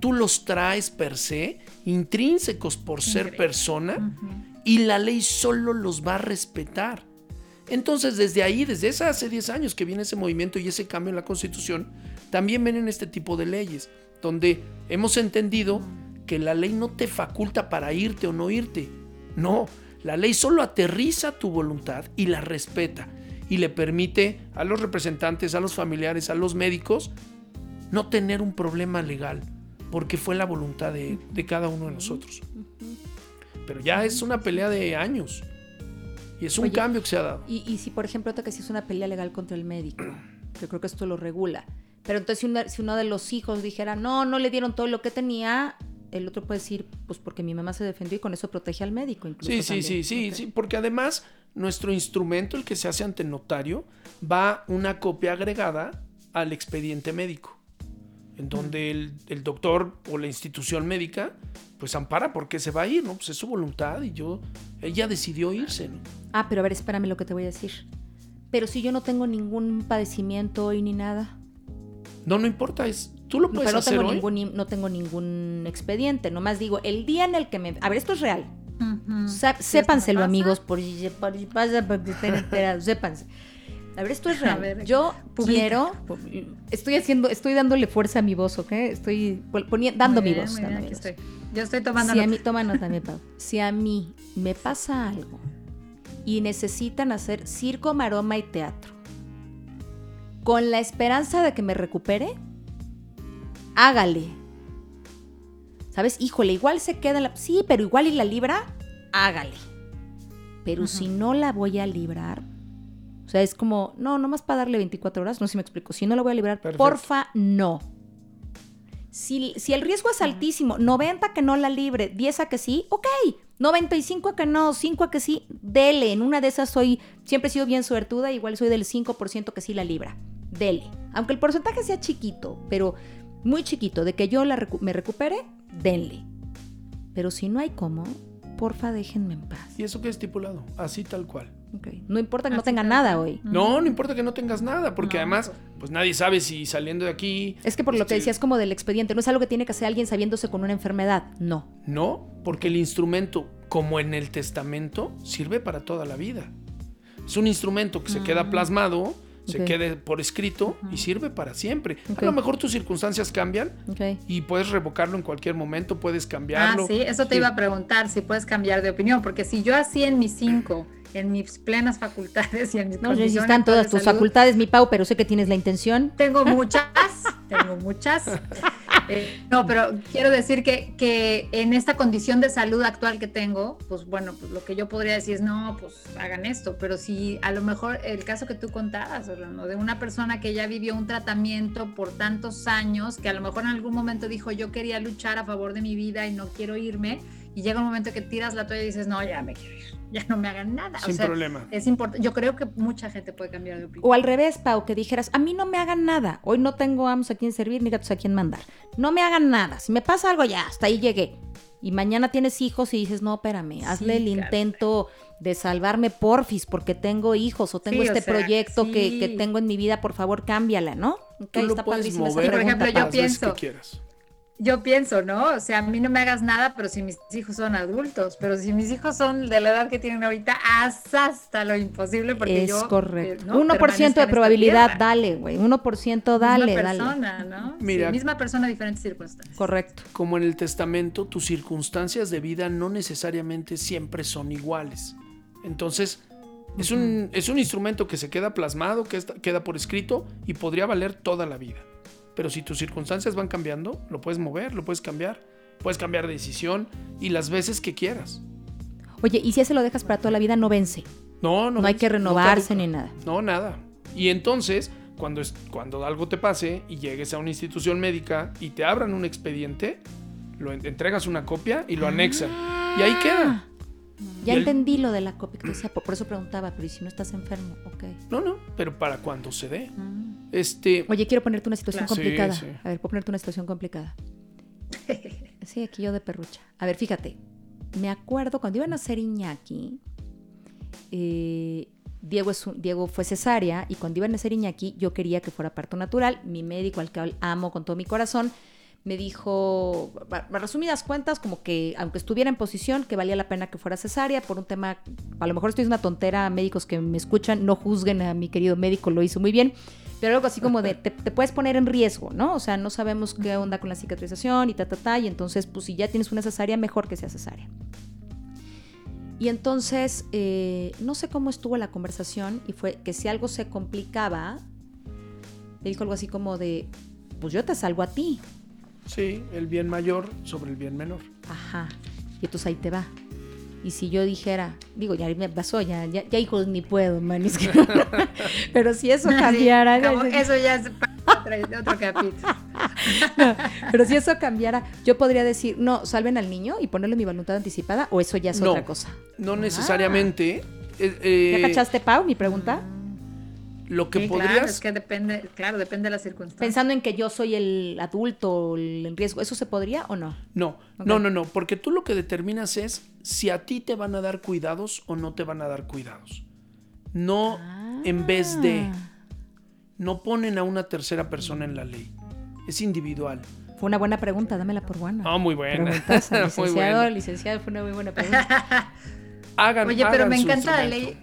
[SPEAKER 4] Tú los traes per se, intrínsecos por ser persona, y la ley solo los va a respetar. Entonces, desde ahí, desde hace 10 años que viene ese movimiento y ese cambio en la Constitución, también vienen este tipo de leyes, donde hemos entendido que la ley no te faculta para irte o no irte. No, la ley solo aterriza tu voluntad y la respeta y le permite a los representantes, a los familiares, a los médicos, no tener un problema legal, porque fue la voluntad de, cada uno de nosotros. Pero ya es una pelea de años. Y es un cambio que se ha dado.
[SPEAKER 2] Y, si, por ejemplo, que si es una pelea legal contra el médico, yo creo que esto lo regula. Pero entonces si, si uno de los hijos dijera, no, no le dieron todo lo que tenía, el otro puede decir, pues porque mi mamá se defendió y con eso protege al médico. Incluso
[SPEAKER 4] sí, sí, sí, sí, sí, porque además nuestro instrumento, el que se hace ante notario, va una copia agregada al expediente médico. en donde el, doctor o la institución médica pues ampara porque se va a ir, ¿no? Pues es su voluntad y yo, ella decidió irse, ¿no?
[SPEAKER 2] Ah, pero a ver, espérame lo que te voy a decir. Pero si yo no tengo ningún padecimiento hoy ni nada.
[SPEAKER 4] No, no importa, es, tú lo puedes
[SPEAKER 2] pero no
[SPEAKER 4] hacer
[SPEAKER 2] tengo
[SPEAKER 4] hoy.
[SPEAKER 2] Ningún, no tengo ningún expediente, nomás digo, el día en el que me... A ver, esto es real. sépanselo, amigos, por, por, por, sépanse. A ver, esto es real. Yo quiero, estoy haciendo, estoy dándole fuerza a mi voz, ¿ok? Estoy dando mi voz.
[SPEAKER 3] Yo estoy tomando
[SPEAKER 2] si A mí, toma nota, mi Pau. Si a mí me pasa algo y necesitan hacer circo, maroma y teatro, con la esperanza de que me recupere, hágale. ¿Sabes? Híjole, igual se queda la... Sí, pero igual y la libra, hágale. Pero si no la voy a librar, o sea, es como, no, nomás para darle 24 horas, no sé si me explico. Si no lo voy a librar, porfa, no. Si, si, el riesgo es altísimo, 90 que no la libre, 10 a que sí, ok. 95 a que no, 5 a que sí, dele. En una de esas soy, siempre he sido bien suertuda, igual soy del 5% que sí la libra. Dele. Aunque el porcentaje sea chiquito, pero muy chiquito, de que yo la me recupere, denle. Pero si no hay cómo, porfa déjenme en paz.
[SPEAKER 4] ¿Y eso qué estipulado? Así tal cual.
[SPEAKER 2] No importa que no tenga nada hoy.
[SPEAKER 4] No, no importa que no tengas nada, porque además, pues nadie sabe si saliendo de aquí.
[SPEAKER 2] Es que por lo que este, decías como del expediente, no es algo que tiene que hacer alguien sabiéndose con una enfermedad, no.
[SPEAKER 4] No, porque el instrumento, como en el testamento, sirve para toda la vida. Es un instrumento que se queda mm. plasmado se quede por escrito y sirve para siempre. A lo mejor tus circunstancias cambian y puedes revocarlo en cualquier momento, puedes cambiarlo.
[SPEAKER 3] Ah, sí, eso te iba a preguntar, si puedes cambiar de opinión, porque si yo así en mis cinco, en mis plenas facultades y en mis
[SPEAKER 2] No, sé si están todas tus facultades, mi Pau, pero sé que tienes la intención.
[SPEAKER 3] Tengo muchas, tengo muchas. Eh, no, pero quiero decir que, que, en esta condición de salud actual que tengo, pues bueno, pues lo que yo podría decir es, no, pues hagan esto, pero si a lo mejor el caso que tú contabas, Orlando, de una persona que ya vivió un tratamiento por tantos años, que a lo mejor en algún momento dijo, yo quería luchar a favor de mi vida y no quiero irme, y llega un momento que tiras la toalla y dices, no, ya me quiero ir ya no me hagan nada.
[SPEAKER 4] Sin problema.
[SPEAKER 3] Es importante. Yo creo que mucha gente puede cambiar de opinión.
[SPEAKER 2] O al revés, Pau, que dijeras, a mí no me hagan nada. Hoy no tengo amos a quien servir ni gatos a quien mandar. No me hagan nada. Si me pasa algo, ya, hasta ahí llegué. Y mañana tienes hijos y dices, no, espérame, hazle el intento de salvarme porfis porque tengo hijos o tengo este proyecto que, tengo en mi vida, por favor, cámbiala, ¿no?
[SPEAKER 4] Okay, está padrísima Por ejemplo, yo pienso,
[SPEAKER 3] yo pienso, ¿no? O sea, a mí no me hagas nada, pero si mis hijos son adultos, pero si mis hijos son de la edad que tienen ahorita, haz hasta lo imposible porque
[SPEAKER 2] es
[SPEAKER 3] yo...
[SPEAKER 2] correcto. 1% de probabilidad, dale, güey. 1% dale,
[SPEAKER 3] misma
[SPEAKER 2] persona,
[SPEAKER 3] ¿no? Mira, misma persona, diferentes circunstancias.
[SPEAKER 2] Correcto.
[SPEAKER 4] Como en el testamento, tus circunstancias de vida no necesariamente siempre son iguales. Entonces, es un, es un instrumento que se queda plasmado, que queda por escrito y podría valer toda la vida. Pero si tus circunstancias van cambiando, lo puedes mover, lo puedes cambiar. Puedes cambiar de decisión y las veces que quieras.
[SPEAKER 2] Oye, y si ese lo dejas para toda la vida, no vence.
[SPEAKER 4] No, no.
[SPEAKER 2] No hay que renovarse ni nada.
[SPEAKER 4] No, nada. Y entonces, cuando, es, cuando algo te pase y llegues a una institución médica y te abran un expediente, lo entregas una copia y lo anexan. Y ahí queda.
[SPEAKER 2] Ya entendí lo de la copia por, eso preguntaba, pero ¿y si no estás enfermo? Ok.
[SPEAKER 4] No, no, pero para cuando se dé. Mm. Este...
[SPEAKER 2] Oye, quiero ponerte una situación complicada. A ver, puedo ponerte una situación complicada. sí, aquí yo de perrucha. A ver, fíjate. Me acuerdo cuando iban a nacer Iñaki, eh, Diego, es Diego fue cesárea y cuando iban a nacer Iñaki yo quería que fuera parto natural. Mi médico, al que amo con todo mi corazón, me dijo, a resumidas cuentas, como que aunque estuviera en posición, que valía la pena que fuera cesárea por un tema, a lo mejor estoy es una tontera, médicos que me escuchan, no juzguen a mi querido médico, lo hizo muy bien, pero algo así como de, te, puedes poner en riesgo, ¿no? O sea, no sabemos qué onda con la cicatrización y ta, ta, ta, y entonces, pues si ya tienes una cesárea, mejor que sea cesárea. Y entonces, eh, no sé cómo estuvo la conversación y fue que si algo se complicaba, le dijo algo así como de, pues yo te salvo a ti,
[SPEAKER 4] Sí, el bien mayor sobre el bien menor.
[SPEAKER 2] Ajá. Y entonces ahí te va. Y si yo dijera, digo, ya me pasó, ya, ya, ya hijos ni puedo, man. pero si eso cambiara.
[SPEAKER 3] eso ya es otro, otro capítulo.
[SPEAKER 2] pero si eso cambiara, yo podría decir, no, salven al niño y ponerle mi voluntad anticipada, o eso ya es otra cosa.
[SPEAKER 4] No necesariamente.
[SPEAKER 2] Eh, ¿Ya eh, cachaste, Pau, mi pregunta?
[SPEAKER 4] Lo que podrías. Claro,
[SPEAKER 3] es que depende, claro, depende de la circunstancia.
[SPEAKER 2] Pensando en que yo soy el adulto en riesgo, ¿eso se podría o no?
[SPEAKER 4] No, no, no, no, porque tú lo que determinas es si a ti te van a dar cuidados o no te van a dar cuidados. No en vez de. Ah. No ponen a una tercera persona en la ley. Es individual.
[SPEAKER 2] Fue una buena pregunta, dámela por buena.
[SPEAKER 4] Ah, muy buena.
[SPEAKER 2] licenciado, licenciado, fue una muy buena pregunta.
[SPEAKER 3] Oye, pero me encanta la ley.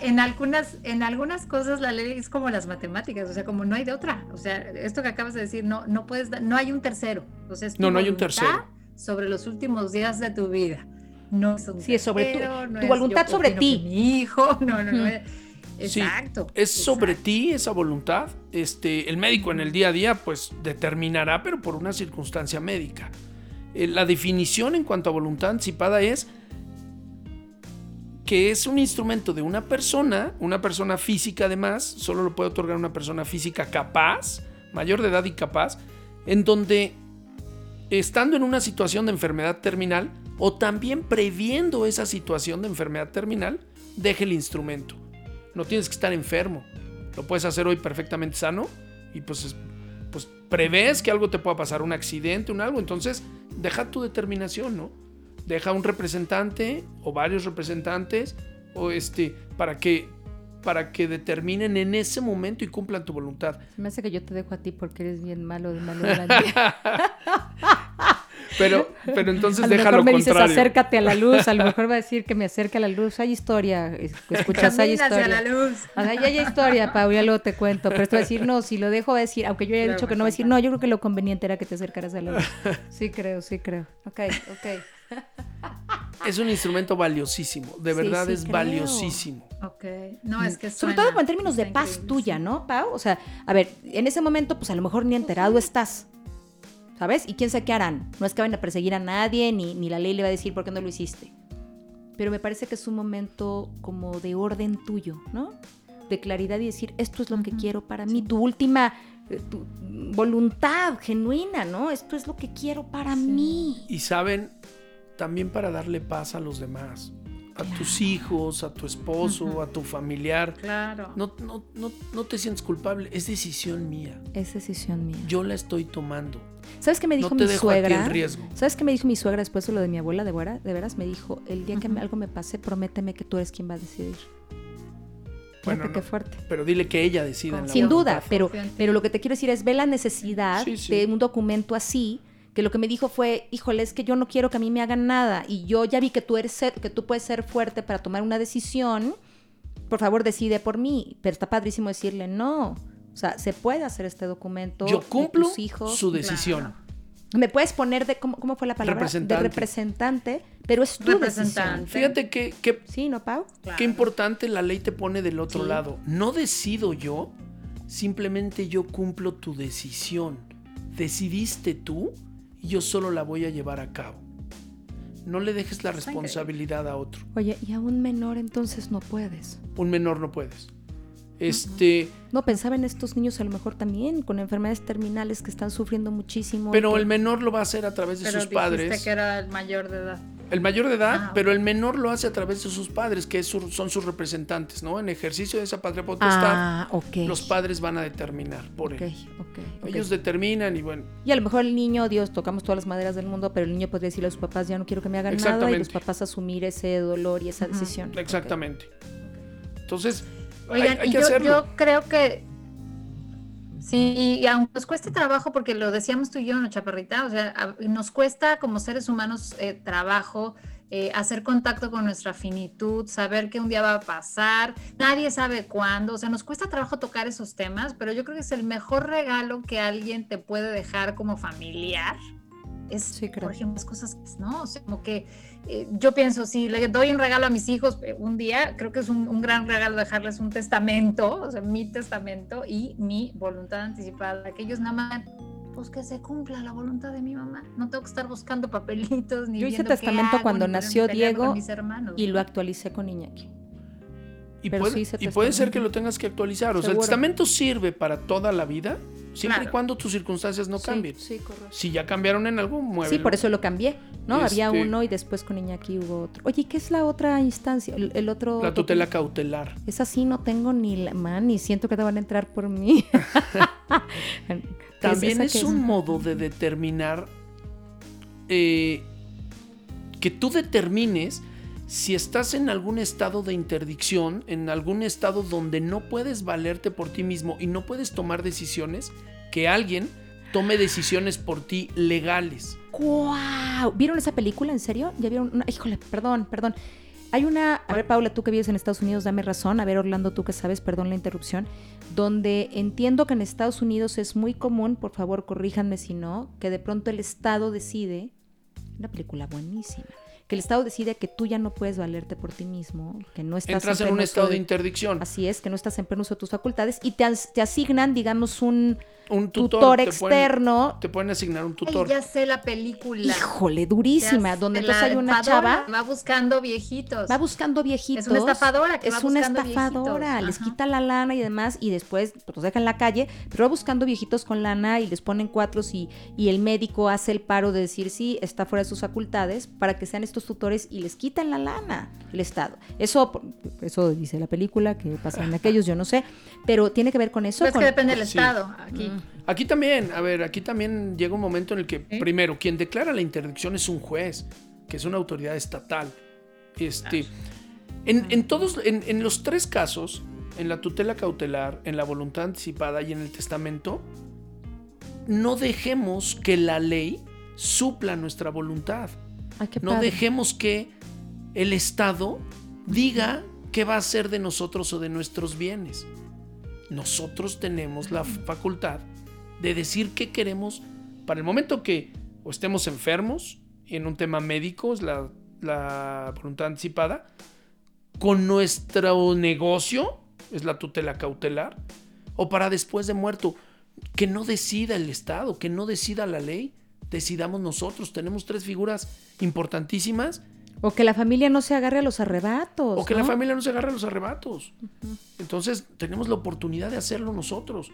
[SPEAKER 3] En algunas, en algunas cosas la ley es como las matemáticas, o sea, como no hay de otra. O sea, esto que acabas de decir, no, no puedes, no hay un tercero. O sea,
[SPEAKER 4] no, no hay un tercero.
[SPEAKER 3] Sobre los últimos días de tu vida. No es
[SPEAKER 2] sí, es sobre tu, tu voluntad sobre ti.
[SPEAKER 3] Mi hijo, no, no, no. Exacto.
[SPEAKER 4] es sobre ti esa voluntad. Este, el médico en el día a día, pues determinará, pero por una circunstancia médica. Eh, la definición en cuanto a voluntad anticipada es que es un instrumento de una persona, una persona física además, solo lo puede otorgar una persona física capaz, mayor de edad y capaz, en donde estando en una situación de enfermedad terminal o también previendo esa situación de enfermedad terminal, deje el instrumento. No tienes que estar enfermo, lo puedes hacer hoy perfectamente sano y pues, pues prevés que algo te pueda pasar, un accidente, un algo, entonces deja tu determinación, ¿no? Deja un representante o varios representantes o este para que para que determinen en ese momento y cumplan tu voluntad.
[SPEAKER 2] me hace que yo te dejo a ti porque eres bien malo de malo
[SPEAKER 4] pero, pero entonces
[SPEAKER 2] a lo mejor me dices acércate a la luz, a lo mejor va a decir que me acerque a la luz. Hay historia, escuchas, hay historia.
[SPEAKER 3] la luz.
[SPEAKER 2] hay historia, Pau, ya luego te cuento. Pero esto va a decir, no, si lo dejo va a decir, aunque yo haya dicho que no va a decir, no, yo creo que lo conveniente era que te acercaras a la luz. Sí creo, sí creo. Ok, ok.
[SPEAKER 4] Es un instrumento valiosísimo, de verdad es valiosísimo.
[SPEAKER 3] Ok, no es que
[SPEAKER 2] Sobre todo en términos de paz tuya, ¿no, Pau? O sea, a ver, en ese momento, pues a lo mejor ni enterado estás, ¿sabes? Y quién sabe qué harán. No es que vayan a perseguir a nadie, ni, ni la ley le va a decir por qué no lo hiciste. Pero me parece que es un momento como de orden tuyo, ¿no? De claridad y decir, esto es lo que quiero para mí. Tu última eh, tu voluntad genuina, ¿no? Esto es lo que quiero para mí.
[SPEAKER 4] Y saben, también para darle paz a los demás, a tus hijos, a tu esposo, a tu familiar.
[SPEAKER 3] Claro.
[SPEAKER 4] No, no, no, no te sientas culpable, es decisión mía.
[SPEAKER 2] Es decisión mía.
[SPEAKER 4] Yo la estoy tomando.
[SPEAKER 2] ¿Sabes qué me dijo mi suegra? ¿Sabes qué me dijo mi suegra después de lo de mi abuela de, veras? De veras me dijo, el día que algo me pase, prométeme que tú eres quien va a decidir. Bueno, qué fuerte.
[SPEAKER 4] Pero dile que ella decida.
[SPEAKER 2] Sin duda, pero, pero lo que te quiero decir es, ve la necesidad de un documento así que lo que me dijo fue, híjole, es que yo no quiero que a mí me hagan nada y yo ya vi que tú eres que tú puedes ser fuerte para tomar una decisión. Por favor, decide por mí. Pero está padrísimo decirle no. O sea, se puede hacer este documento.
[SPEAKER 4] Yo cumplo su decisión.
[SPEAKER 2] Me puedes poner de cómo, cómo fue la palabra
[SPEAKER 4] representante.
[SPEAKER 2] de representante, pero es tu decisión.
[SPEAKER 4] Fíjate que, que
[SPEAKER 2] sí, no, Pau.
[SPEAKER 4] Qué importante la ley te pone del otro lado. No decido yo, simplemente yo cumplo tu decisión. Decidiste tú yo solo la voy a llevar a cabo. No le dejes la responsabilidad a otro.
[SPEAKER 2] Oye, y a un menor entonces no puedes.
[SPEAKER 4] Un menor no puedes. Este.
[SPEAKER 2] No, pensaba en estos niños a lo mejor también con enfermedades terminales que están sufriendo muchísimo.
[SPEAKER 4] Pero el menor lo va a hacer a través de sus padres.
[SPEAKER 3] que era el mayor de edad.
[SPEAKER 4] El mayor de edad, pero el menor lo hace a través de sus padres, que son sus representantes, ¿no? En ejercicio de esa patria potestad,
[SPEAKER 2] ah, los
[SPEAKER 4] padres van a determinar por él. Ellos determinan y bueno.
[SPEAKER 2] Y a lo mejor el niño, Dios, tocamos todas las maderas del mundo, pero el niño podría decirle a sus papás, ya no quiero que me hagan nada, y los papás asumir ese dolor y esa decisión.
[SPEAKER 4] Exactamente. Entonces,
[SPEAKER 3] Oigan, y yo, yo creo que Sí, y aunque nos cueste trabajo, porque lo decíamos tú y yo, ¿no, Chaparrita? O sea, nos cuesta como seres humanos eh, trabajo eh, hacer contacto con nuestra finitud, saber que un día va a pasar, nadie sabe cuándo, o sea, nos cuesta trabajo tocar esos temas, pero yo creo que es el mejor regalo que alguien te puede dejar como familiar. Es, sí, creo. por ejemplo, cosas, ¿no? O sea, como que eh, yo pienso, si le doy un regalo a mis hijos eh, un día, creo que es un, gran regalo dejarles un testamento, o sea, mi testamento y mi voluntad anticipada, que ellos nada más, pues que se cumpla la voluntad de mi mamá. No tengo que estar buscando papelitos ni
[SPEAKER 2] Yo hice testamento cuando nació Diego y lo actualicé con Iñaki.
[SPEAKER 4] Y, puede, y puede, ser que lo tengas que actualizar. O sea, el testamento sirve para toda la vida siempre y cuando tus circunstancias no cambien.
[SPEAKER 2] Sí, correcto.
[SPEAKER 4] Si ya cambiaron en algo, muévelo.
[SPEAKER 2] Sí, por eso lo cambié, ¿no? Había
[SPEAKER 4] Este-
[SPEAKER 2] uno y después con Iñaki hubo otro. Oye, ¿qué es la otra instancia? El, el otro...
[SPEAKER 4] La tutela cautelar.
[SPEAKER 2] Esa sí no tengo ni la man y siento que te van a entrar por mí. ¿Qué
[SPEAKER 4] También es, un modo de determinar eh, que tú determines si estás en algún estado de interdicción, en algún estado donde no puedes valerte por ti mismo y no puedes tomar decisiones, que alguien tome decisiones por ti legales.
[SPEAKER 2] ¡Guau! ¿Vieron esa película? ¿En serio? ¿Ya vieron? una? Híjole, perdón, perdón. Hay una, a ver Paula, tú que vives en Estados Unidos, dame razón, a ver Orlando, tú que sabes, perdón la interrupción, donde entiendo que en Estados Unidos es muy común, por favor corríjanme si no, que de pronto el Estado decide, una película buenísima, que el Estado decide que tú ya no puedes valerte por ti mismo, que no estás
[SPEAKER 4] Entras en
[SPEAKER 2] pleno
[SPEAKER 4] un estado de interdicción.
[SPEAKER 2] Así es, que no estás en pleno uso de tus facultades y te asignan, digamos, un
[SPEAKER 4] Un
[SPEAKER 2] tutor,
[SPEAKER 4] tutor, te pueden-
[SPEAKER 2] externo.
[SPEAKER 4] Te pueden asignar un
[SPEAKER 3] Ay,
[SPEAKER 4] tutor.
[SPEAKER 3] ya sé la película.
[SPEAKER 2] Híjole, durísima,
[SPEAKER 3] Ya
[SPEAKER 2] donde entonces
[SPEAKER 3] la
[SPEAKER 2] hay una chava
[SPEAKER 3] Va buscando viejitos.
[SPEAKER 2] Va buscando viejitos.
[SPEAKER 3] Es una estafadora que
[SPEAKER 2] Es
[SPEAKER 3] va
[SPEAKER 2] una estafadora.
[SPEAKER 3] viejitos.
[SPEAKER 2] Les
[SPEAKER 3] Ajá.
[SPEAKER 2] quita la lana y demás. Y después pues, los deja en la calle. Pero va buscando viejitos con lana y les ponen cuatros. Y, y el médico hace el paro de decir sí, está fuera de sus facultades. Para que sean estos tutores y les quitan la lana. El Estado. Eso, eso dice la película que pasa en aquellos, yo no sé. Pero tiene que ver con eso.
[SPEAKER 3] Pero es
[SPEAKER 2] con-
[SPEAKER 3] que depende del
[SPEAKER 4] Sí.
[SPEAKER 3] estado. Aquí.
[SPEAKER 4] Aquí también, a ver, aquí también llega un momento en el que, primero, quien declara la interdicción es un juez, que es una autoridad estatal. Este, en, en todos, en, en los tres casos, en la tutela cautelar, en la voluntad anticipada y en el testamento, no dejemos que la ley supla nuestra voluntad.
[SPEAKER 2] Ay,
[SPEAKER 4] No dejemos que el Estado diga qué va a hacer de nosotros o de nuestros bienes. Nosotros tenemos la facultad de decir qué queremos para el momento que o estemos enfermos, en un tema médico, es la, la voluntad anticipada, con nuestro negocio, es la tutela cautelar, o para después de muerto, que no decida el Estado, que no decida la ley, decidamos nosotros. Tenemos tres figuras importantísimas
[SPEAKER 2] O que la familia no se agarre a los arrebatos.
[SPEAKER 4] o que la familia no se agarre a los arrebatos. Entonces tenemos la oportunidad de hacerlo nosotros.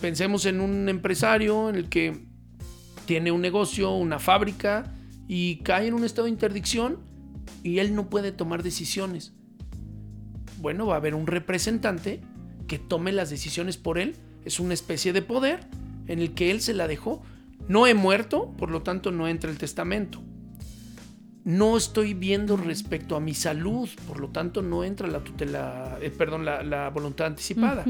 [SPEAKER 4] Pensemos en un empresario en el que tiene un negocio, una fábrica y cae en un estado de interdicción y él no puede tomar decisiones. Bueno, va a haber un representante que tome las decisiones por él. Es una especie de poder en el que él se la dejó. No he muerto, por lo tanto no entra el testamento no estoy viendo respecto a mi salud, por lo tanto no entra la tutela, eh, perdón, la, la voluntad anticipada.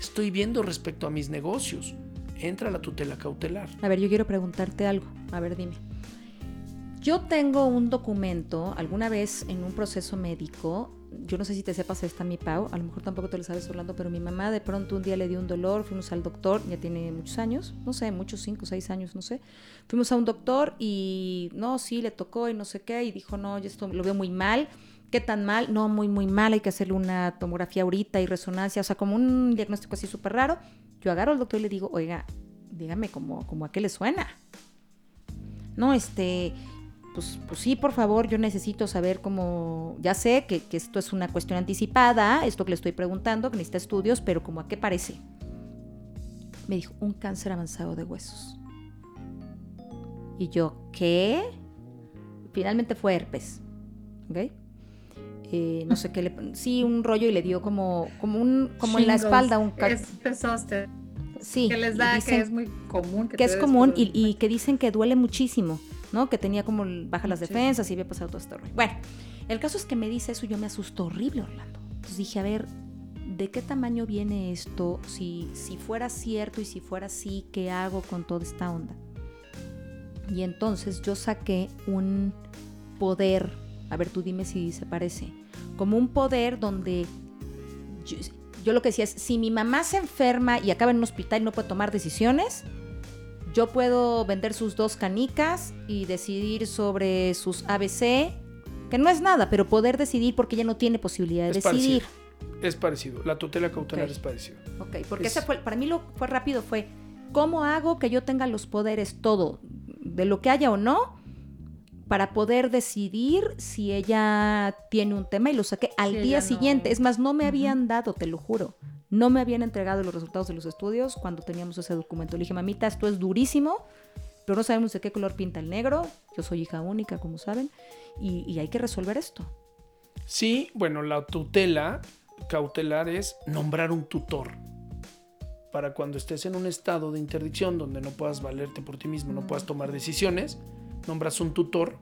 [SPEAKER 4] Estoy viendo respecto a mis negocios, entra la tutela cautelar.
[SPEAKER 2] A ver, yo quiero preguntarte algo. A ver, dime. Yo tengo un documento, alguna vez en un proceso médico, yo no sé si te sepas esta mi Pau, a lo mejor tampoco te lo sabes Orlando, pero mi mamá de pronto un día le dio un dolor, fuimos al doctor, ya tiene muchos años, no sé, muchos, cinco, seis años, no sé. Fuimos a un doctor y no, sí, le tocó y no sé qué, y dijo, no, yo esto lo veo muy mal. ¿Qué tan mal? No, muy, muy mal, hay que hacerle una tomografía ahorita y resonancia, o sea, como un diagnóstico así súper raro. Yo agarro al doctor y le digo, oiga, dígame como, como a qué le suena. No, este, pues, pues sí, por favor, yo necesito saber cómo, ya sé que, que esto es una cuestión anticipada, esto que le estoy preguntando, que necesita estudios, pero como a qué parece. Me dijo, un cáncer avanzado de huesos. Y yo, ¿qué? Finalmente fue herpes, ¿ok? Eh, no sé qué le... Sí, un rollo y le dio como, como, un, como en la espalda un...
[SPEAKER 3] Es.
[SPEAKER 2] Sí.
[SPEAKER 3] que les da,
[SPEAKER 2] dicen-
[SPEAKER 3] que es muy común.
[SPEAKER 2] que es común y que dicen que duele muchísimo, ¿no? Que tenía como el- baja las
[SPEAKER 3] Sí.
[SPEAKER 2] defensas y había pasado todo esto. Bueno, el caso es que me dice eso y yo me asusto horrible, Orlando. Entonces dije, a ver, ¿de qué tamaño viene esto? Si, si fuera cierto y si fuera así, ¿qué hago con toda esta onda? Y entonces yo saqué un poder, a ver, tú dime si se parece, como un poder donde yo, yo lo que decía es, si mi mamá se enferma y acaba en un hospital y no puede tomar decisiones, yo puedo vender sus dos canicas y decidir sobre sus ABC, que no es nada, pero poder decidir porque ella no tiene posibilidad de
[SPEAKER 4] Es
[SPEAKER 2] decidir.
[SPEAKER 4] Es parecido, la tutela cautelar es parecido.
[SPEAKER 2] Ok, porque
[SPEAKER 4] Es-
[SPEAKER 2] ese fue, para mí lo fue rápido, fue, ¿cómo hago que yo tenga los poderes todo, de lo que haya o no, para poder decidir si ella tiene un tema y lo saqué al
[SPEAKER 3] Si
[SPEAKER 2] día
[SPEAKER 3] no-
[SPEAKER 2] siguiente? Es más, no me habían dado, te lo juro, No me habían entregado los resultados de los estudios cuando teníamos ese documento. Le dije, mamita, esto es durísimo, pero no sabemos de qué color pinta el negro. Yo soy hija única, como saben, y, hay que resolver esto.
[SPEAKER 4] Sí, bueno, la tutela cautelar es nombrar un tutor para cuando estés en un estado de interdicción donde no puedas valerte por ti mismo, no puedas tomar decisiones, nombras un tutor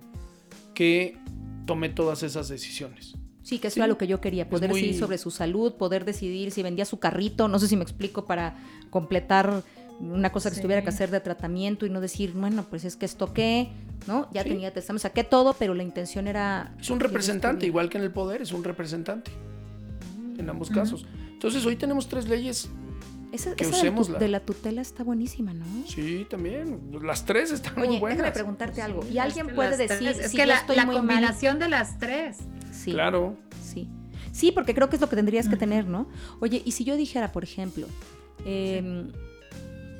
[SPEAKER 4] que tome todas esas decisiones.
[SPEAKER 2] Sí, que eso era lo que yo quería, poder decidir sobre su salud, poder decidir si vendía su carrito, no sé si me explico, para completar una cosa que tuviera que hacer de tratamiento y no decir, bueno, pues es que esto qué, ¿no? Ya tenía testamentos, saqué todo, pero la intención era...
[SPEAKER 4] Es un representante, igual que en el poder, es un representante, en ambos casos. Entonces hoy tenemos tres leyes
[SPEAKER 2] esa, que usemos de, la tutela está buenísima, ¿no?
[SPEAKER 4] Sí, también. Las tres están muy buenas.
[SPEAKER 2] déjame preguntarte algo. Y alguien puede decir,
[SPEAKER 3] es que la, combinación de las tres.
[SPEAKER 2] Sí.
[SPEAKER 4] Claro.
[SPEAKER 2] Sí. Sí, porque creo que es lo que tendrías que tener, ¿no? Oye, y si yo dijera, por ejemplo, em,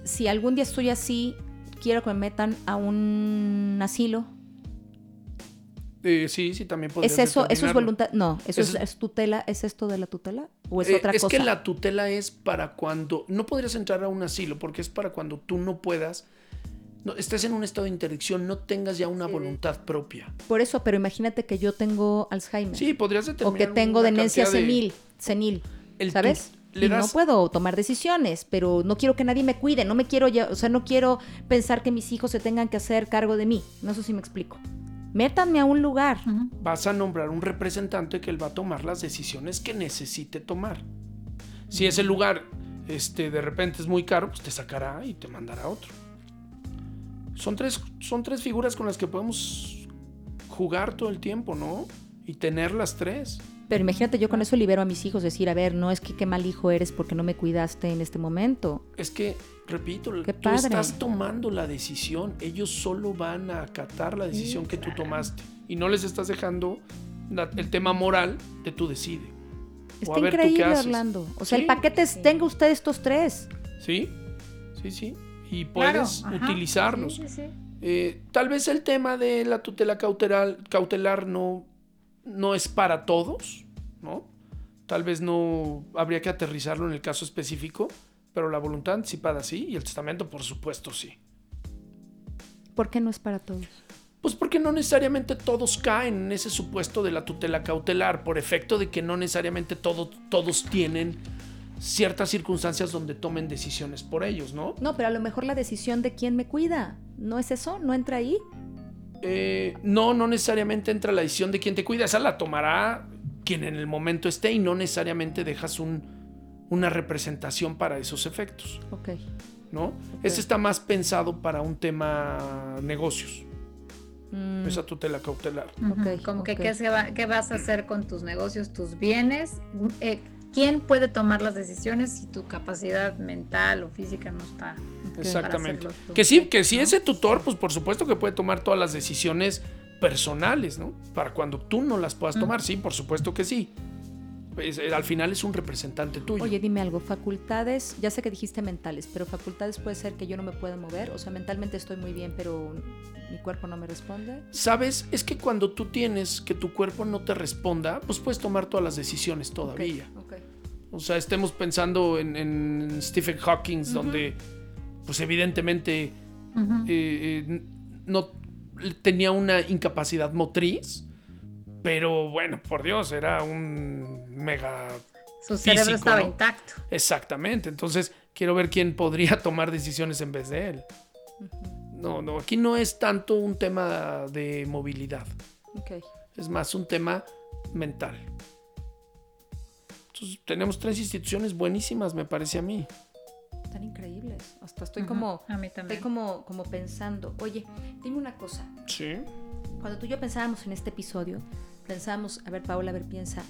[SPEAKER 2] si algún día estoy así, quiero que me metan a un asilo,
[SPEAKER 4] eh, sí, sí, también podría
[SPEAKER 2] ¿Es eso, eso es voluntad? No, eso es, tutela, ¿es esto de la tutela? ¿O es eh, otra cosa?
[SPEAKER 4] Es que la tutela es para cuando, no podrías entrar a un asilo, porque es para cuando tú no puedas, no, estés en un estado de interdicción, no tengas ya una voluntad propia.
[SPEAKER 2] Por eso, pero imagínate que yo tengo Alzheimer.
[SPEAKER 4] Sí, podrías determinar.
[SPEAKER 2] O que tengo demencia senil, senil, ¿sabes? y no puedo tomar decisiones, pero no quiero que nadie me cuide, no me quiero, ya, o sea, no quiero pensar que mis hijos se tengan que hacer cargo de mí. No sé si me explico métanme a un lugar.
[SPEAKER 4] Vas a nombrar un representante que él va a tomar las decisiones que necesite tomar. Si ese lugar este, de repente es muy caro, pues te sacará y te mandará a otro. Son tres, son tres figuras con las que podemos jugar todo el tiempo, ¿no? Y tener las tres.
[SPEAKER 2] Pero imagínate, yo con eso libero a mis hijos, decir, a ver, no es que qué mal hijo eres porque no me cuidaste en este momento.
[SPEAKER 4] Es que, repito, tú estás tomando la decisión, ellos solo van a acatar la decisión que tú tomaste y no les estás dejando el tema moral de tú decide.
[SPEAKER 2] Está increíble, Orlando. O sea, el paquete es, tenga usted estos tres.
[SPEAKER 4] Sí, sí, sí. Y puedes utilizarlos. Eh, tal vez el tema de la tutela cautelar, cautelar no no es para todos, ¿no? Tal vez no habría que aterrizarlo en el caso específico, pero la voluntad anticipada sí y el testamento por supuesto sí.
[SPEAKER 2] ¿Por qué no es para todos?
[SPEAKER 4] Pues porque no necesariamente todos caen en ese supuesto de la tutela cautelar, por efecto de que no necesariamente todos tienen ciertas circunstancias donde tomen decisiones por ellos, ¿no?
[SPEAKER 2] No, pero a lo mejor la decisión de quién me cuida, ¿no es eso? ¿No entra ahí?
[SPEAKER 4] Eh, no, no necesariamente entra la decisión de quién te cuida, esa la tomará quien en el momento esté y no necesariamente dejas una representación para esos efectos.
[SPEAKER 2] Ok.
[SPEAKER 4] ¿No? Ese está más pensado para un tema negocios. Mm. Esa tutela cautelar.
[SPEAKER 3] Como que ¿qué, ¿qué, vas a hacer con tus negocios, tus bienes? Eh, ¿Quién puede tomar las decisiones si tu capacidad mental o física no está?
[SPEAKER 4] Exactamente. Que sí, que sí ese tutor, pues por supuesto que puede tomar todas las decisiones personales, ¿no? Para cuando tú no las puedas tomar, sí, por supuesto que sí. Pues, eh, al final es un representante tuyo.
[SPEAKER 2] Oye, dime algo, facultades, ya sé que dijiste mentales, pero facultades puede ser que yo no me pueda mover, o sea, mentalmente estoy muy bien, pero mi cuerpo no me responde.
[SPEAKER 4] Sabes, es que cuando tú tienes que tu cuerpo no te responda, pues puedes tomar todas las decisiones todavía. O sea, estemos pensando en, Stephen Hawking, donde, pues evidentemente, eh, eh, no tenía una incapacidad motriz, pero bueno, por Dios, era un mega.
[SPEAKER 3] Su cerebro estaba intacto.
[SPEAKER 4] Exactamente. Entonces, quiero ver quién podría tomar decisiones en vez de él. No, no, aquí no es tanto un tema de movilidad. Es más un tema mental. Entonces, tenemos tres instituciones buenísimas, me parece a mí.
[SPEAKER 2] Están increíbles. Hasta estoy como. Estoy como, como pensando. Oye, dime una cosa.
[SPEAKER 4] Sí.
[SPEAKER 2] Cuando tú y yo pensábamos en este episodio, pensábamos, a ver, Paula, a ver, piensa,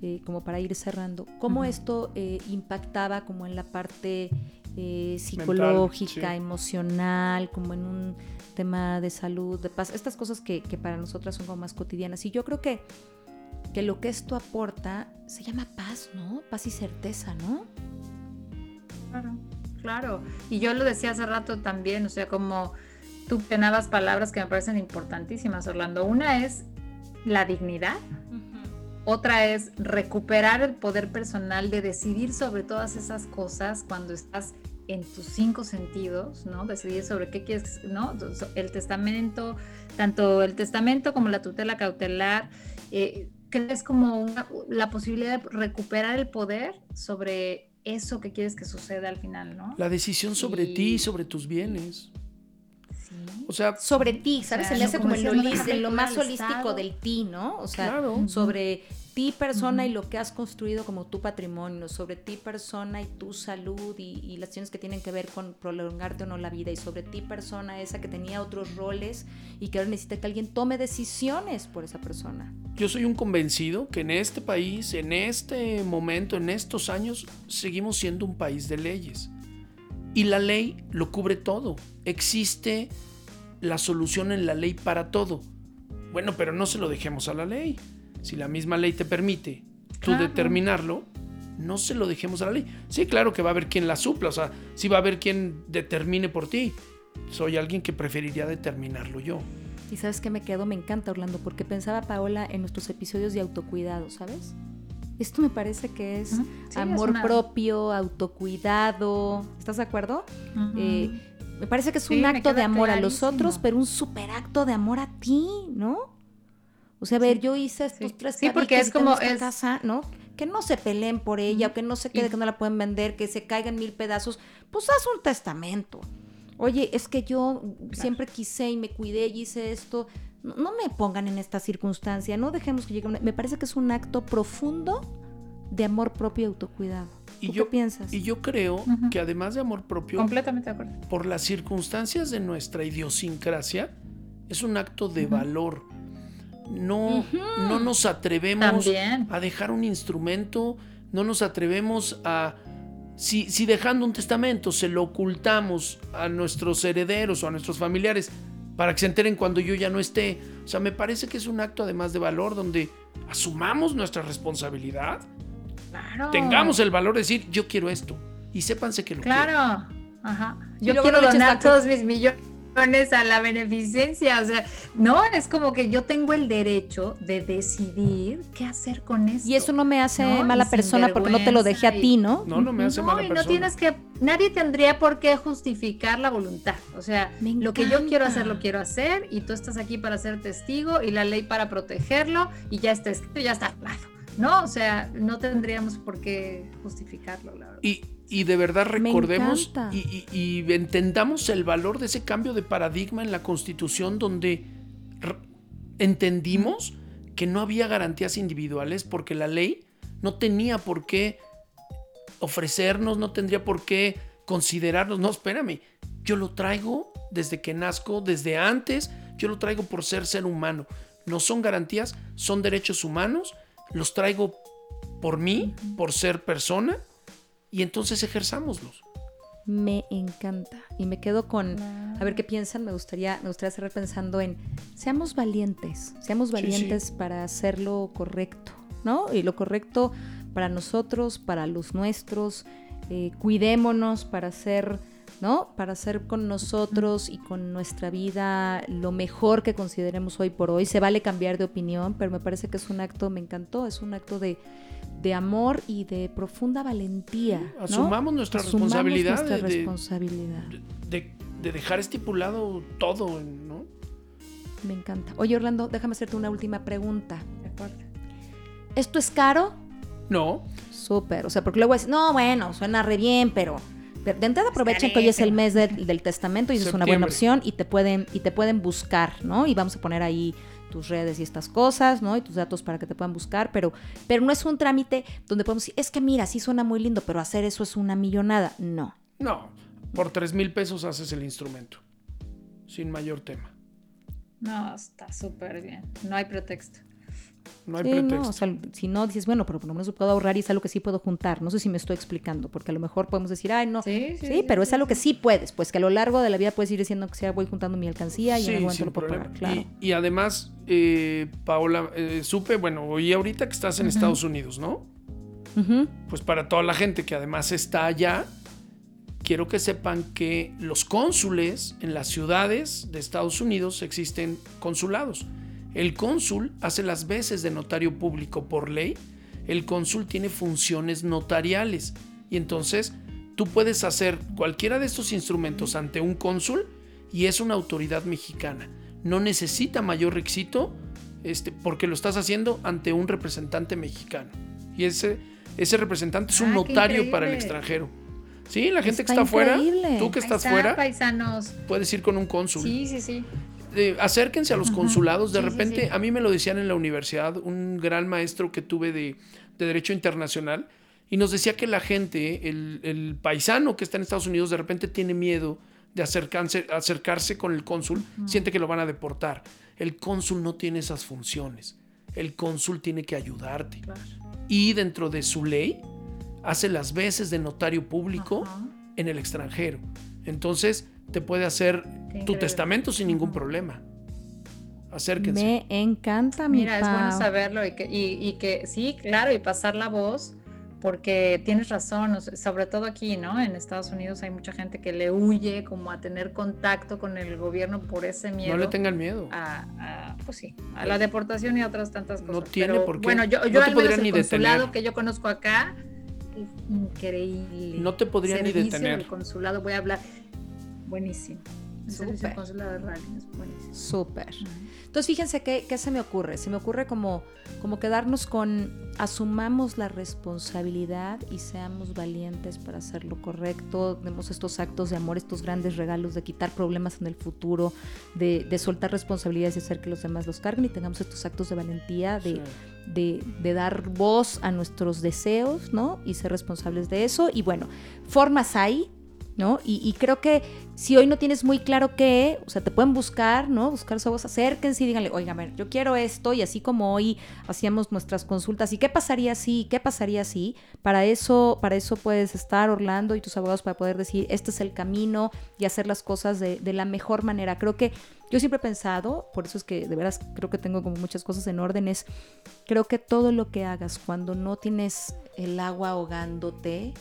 [SPEAKER 2] eh, como para ir cerrando, cómo esto eh, impactaba como en la parte eh, psicológica, emocional, como en un tema de salud, de paz, estas cosas que, que para nosotras son como más cotidianas. Y yo creo que que lo que esto aporta se llama paz, ¿no? Paz y certeza, ¿no?
[SPEAKER 3] Claro, claro. Y yo lo decía hace rato también, o sea, como tú tenabas palabras que me parecen importantísimas, Orlando. Una es la dignidad, otra es recuperar el poder personal de decidir sobre todas esas cosas cuando estás en tus cinco sentidos, ¿no? Decidir sobre qué quieres, ¿no? El testamento, tanto el testamento como la tutela cautelar, eh, es como la posibilidad de recuperar el poder sobre eso que quieres que suceda al final, ¿no?
[SPEAKER 4] La decisión sobre ti sobre tus bienes.
[SPEAKER 2] O sea, sobre ti, ¿sabes? Se le hace como, en lo, más holístico del ti, ¿no? O sea, sobre ti persona y lo que has construido como tu patrimonio, sobre ti persona y tu salud y, las acciones que tienen que ver con prolongarte o no la vida y sobre ti persona esa que tenía otros roles y que ahora necesita que alguien tome decisiones por esa persona.
[SPEAKER 4] Yo soy un convencido que en este país, en este momento, en estos años, seguimos siendo un país de leyes. Y la ley lo cubre todo. Existe la solución en la ley para todo. Bueno, pero no se lo dejemos a la ley. Si la misma ley te permite tú determinarlo, no se lo dejemos a la ley. Sí, claro que va a haber quien la supla, o sea, sí va a haber quien determine por ti. Soy alguien que preferiría determinarlo yo.
[SPEAKER 2] Y sabes que me quedo, me encanta Orlando, porque pensaba Paola en nuestros episodios de autocuidado, ¿sabes? Esto me parece que es amor propio, autocuidado. ¿Estás de acuerdo? Eh, me parece que es un acto de amor a los otros, pero un super acto de amor a ti, ¿no? O sea, a ver, yo hice estos tres
[SPEAKER 3] Sí, porque es como
[SPEAKER 2] es... casa, ¿no? Que no se peleen por ella, o que no se quede, que no la pueden vender, que se caigan mil pedazos. Pues haz un testamento. Oye, es que yo siempre quise y me cuidé y hice esto no, me pongan en esta circunstancia, no dejemos que llegue. Me parece que es un acto profundo de amor propio y autocuidado. ¿Tú qué piensas?
[SPEAKER 4] Y yo creo que además de amor propio,
[SPEAKER 3] completamente de acuerdo.
[SPEAKER 4] Por las circunstancias de nuestra idiosincrasia, es un acto de valor. No, no nos atrevemos a dejar un instrumento, no nos atrevemos a si, si, dejando un testamento se lo ocultamos a nuestros herederos o a nuestros familiares, para que se enteren cuando yo ya no esté. O sea, me parece que es un acto además de valor donde asumamos nuestra responsabilidad. Claro. Tengamos el valor de decir, yo quiero esto. Y sépanse que lo
[SPEAKER 3] claro. quiero. Claro. Ajá. Yo quiero donar todos mis millones a la beneficencia. O sea, no, es como que yo tengo el derecho de decidir qué hacer con eso.
[SPEAKER 2] Y eso no me hace mala persona porque no te lo dejé a ti, ¿no?
[SPEAKER 4] No, no me hace mala persona.
[SPEAKER 3] No tienes que, nadie tendría por qué justificar la voluntad. O sea, lo que yo quiero hacer, lo quiero hacer y tú estás aquí para ser testigo y la ley para protegerlo y ya está escrito, ya está hablado. ¿no? O sea, no tendríamos por qué justificarlo, la verdad.
[SPEAKER 4] Y, y de verdad recordemos y, entendamos el valor de ese cambio de paradigma en la Constitución donde entendimos que no había garantías individuales porque la ley no tenía por qué ofrecernos, no tendría por qué considerarnos. No, espérame, yo lo traigo desde que nazco, desde antes, yo lo traigo por ser ser humano. No son garantías, son derechos humanos, los traigo por mí, por ser persona y entonces ejerzámoslos.
[SPEAKER 2] Me encanta y me quedo con a ver qué piensan. Me gustaría, me gustaría cerrar pensando en seamos valientes, seamos valientes para hacer lo correcto, ¿no? Y lo correcto para nosotros, para los nuestros. Eh, cuidémonos para hacer, ¿no? Para hacer con nosotros y con nuestra vida lo mejor que consideremos hoy por hoy. Se vale cambiar de opinión, pero me parece que es un acto, me encantó, es un acto de de amor y de profunda valentía.
[SPEAKER 4] Asumamos nuestra responsabilidad.
[SPEAKER 2] Nuestra de, responsabilidad.
[SPEAKER 4] De, dejar estipulado todo, ¿no?
[SPEAKER 2] Me encanta. Oye, Orlando, déjame hacerte una última pregunta. ¿Esto es caro?
[SPEAKER 4] No.
[SPEAKER 2] Súper. O sea, porque luego es, no, bueno, suena re bien, pero de entrada aprovechen que hoy es el mes del testamento y es una buena opción y te pueden y te pueden buscar, ¿no? Y vamos a poner ahí tus redes y estas cosas, ¿no? Y tus datos para que te puedan buscar, pero, pero no es un trámite donde podemos decir, es que mira, sí suena muy lindo, pero hacer eso es una millonada. No.
[SPEAKER 4] No, por tres mil pesos haces el instrumento, sin mayor tema.
[SPEAKER 3] No, está súper bien, no hay pretexto.
[SPEAKER 4] No hay pretexto.
[SPEAKER 2] No, o sea, si no dices, bueno, pero por lo menos puedo ahorrar y es algo que sí puedo juntar. No sé si me estoy explicando, porque a lo mejor podemos decir, ay, no. Sí, sí, pero es algo que sí puedes, pues que a lo largo de la vida puedes ir diciendo que sea voy juntando mi alcancía y en algún momento lo puedo pagar. Claro.
[SPEAKER 4] Y, además, eh, Paola, eh, supe, bueno, oí ahorita que estás en Estados Unidos, ¿no? Pues para toda la gente que además está allá, quiero que sepan que los cónsules en las ciudades de Estados Unidos existen consulados El cónsul hace las veces de notario público por ley. El cónsul tiene funciones notariales y entonces tú puedes hacer cualquiera de estos instrumentos ante un cónsul y es una autoridad mexicana. No necesita mayor requisito este, porque lo estás haciendo ante un representante mexicano. Y ese, ese representante es un ah, notario para el extranjero. Sí, la gente que está afuera, tú que estás fuera,
[SPEAKER 3] paisanos.
[SPEAKER 4] puedes ir con un cónsul.
[SPEAKER 3] Sí, sí, sí.
[SPEAKER 4] Eh, acérquense a los consulados. De repente, a mí me lo decían en la universidad, un gran maestro que tuve de, Derecho Internacional, y nos decía que la gente, el, paisano que está en Estados Unidos, de repente tiene miedo de acercarse, acercarse con el cónsul, siente que lo van a deportar. El cónsul no tiene esas funciones. El cónsul tiene que ayudarte. Y dentro de su ley, hace las veces de notario público en el extranjero. Entonces, te puede hacer tu testamento sin ningún problema. Acérquense.
[SPEAKER 2] Me encanta, mi
[SPEAKER 3] Mira, es bueno saberlo y que, y, que sí, claro, y pasar la voz, porque tienes razón, sobre todo aquí, ¿no? En Estados Unidos hay mucha gente que le huye como a tener contacto con el gobierno por ese miedo.
[SPEAKER 4] No le tengan miedo.
[SPEAKER 3] A, pues sí, a la deportación y a otras tantas cosas.
[SPEAKER 4] No tiene por qué.
[SPEAKER 3] Bueno, yo, yo al menos el consulado que yo conozco acá es increíble.
[SPEAKER 4] No te podrían ni detener.
[SPEAKER 3] El consulado, voy a hablar. Buenísimo. Súper.
[SPEAKER 2] Súper. Entonces, fíjense qué, qué, se me ocurre. Se me ocurre como, como quedarnos con asumamos la responsabilidad y seamos valientes para hacer lo correcto. Demos estos actos de amor, estos grandes regalos de quitar problemas en el futuro, de, de soltar responsabilidades y hacer que los demás los carguen y tengamos estos actos de valentía, de, de, de, dar voz a nuestros deseos, ¿no? Y ser responsables de eso. Y bueno, formas hay, ¿no? Y, creo que si hoy no tienes muy claro qué, o sea, te pueden buscar, ¿no? Buscar su voz, acérquense y díganle, oiga, yo quiero esto, y así como hoy hacíamos nuestras consultas, ¿y qué pasaría si? ¿Qué pasaría si? Para eso, para eso puedes estar, Orlando, y tus abogados para poder decir, este es el camino y hacer las cosas de, de la mejor manera. Creo que yo siempre he pensado, por eso es que de veras creo que tengo como muchas cosas en orden, es, creo que todo lo que hagas cuando no tienes el agua ahogándote,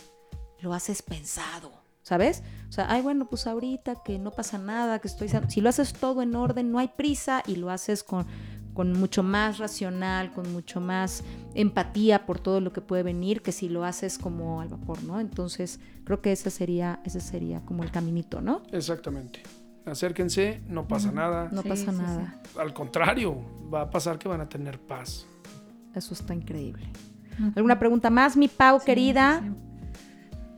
[SPEAKER 2] lo haces pensado ¿sabes? O sea, ay, bueno, pues ahorita que no pasa nada, que estoy... Si lo haces todo en orden, no hay prisa y lo haces con, con mucho más racional, con mucho más empatía por todo lo que puede venir, que si lo haces como al vapor, ¿no? Entonces, creo que ese sería, ese sería como el caminito, ¿no?
[SPEAKER 4] Exactamente. Acérquense, no pasa nada.
[SPEAKER 2] No pasa nada.
[SPEAKER 4] Al contrario, va a pasar que van a tener paz.
[SPEAKER 2] Eso está increíble. ¿Alguna pregunta más, mi Pau, querida?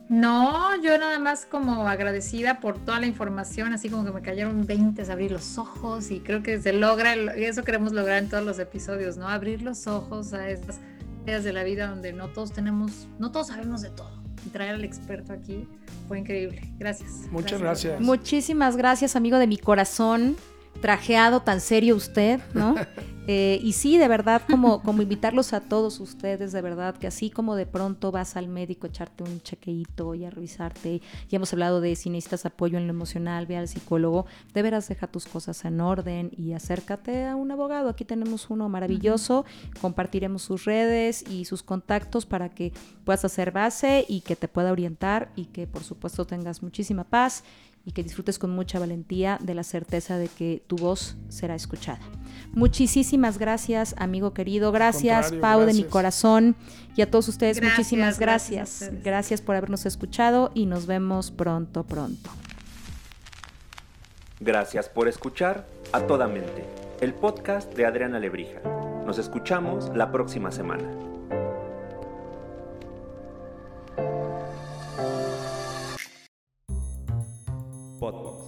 [SPEAKER 3] No, yo nada más como agradecida por toda la información, así como que me cayeron 20, abrir los ojos y creo que se logra, eso queremos lograr en todos los episodios, ¿no? Abrir los ojos a estas áreas de la vida donde no todos tenemos, no todos sabemos de todo. Y traer al experto aquí fue increíble. Gracias.
[SPEAKER 4] Muchas gracias.
[SPEAKER 2] Muchísimas gracias, amigo de mi corazón trajeado tan serio usted, ¿no? Eh, y sí, de verdad, como, como invitarlos a todos ustedes, de verdad, que así como de pronto vas al médico a echarte un chequeíto y a revisarte, ya hemos hablado de si necesitas apoyo en lo emocional, ve al psicólogo, de veras deja tus cosas en orden y acércate a un abogado. Aquí tenemos uno maravilloso, compartiremos sus redes y sus contactos para que puedas hacer base y que te pueda orientar y que por supuesto tengas muchísima paz y que disfrutes con mucha valentía de la certeza de que tu voz será escuchada. Muchísimas gracias, amigo querido. Gracias, Pau, de mi corazón. Y a todos ustedes, muchísimas gracias. Gracias, gracias por habernos escuchado y nos vemos pronto, pronto.
[SPEAKER 1] Gracias por escuchar A Toda Mente, el podcast de Adriana Lebrija. Nos escuchamos la próxima semana. Podbox.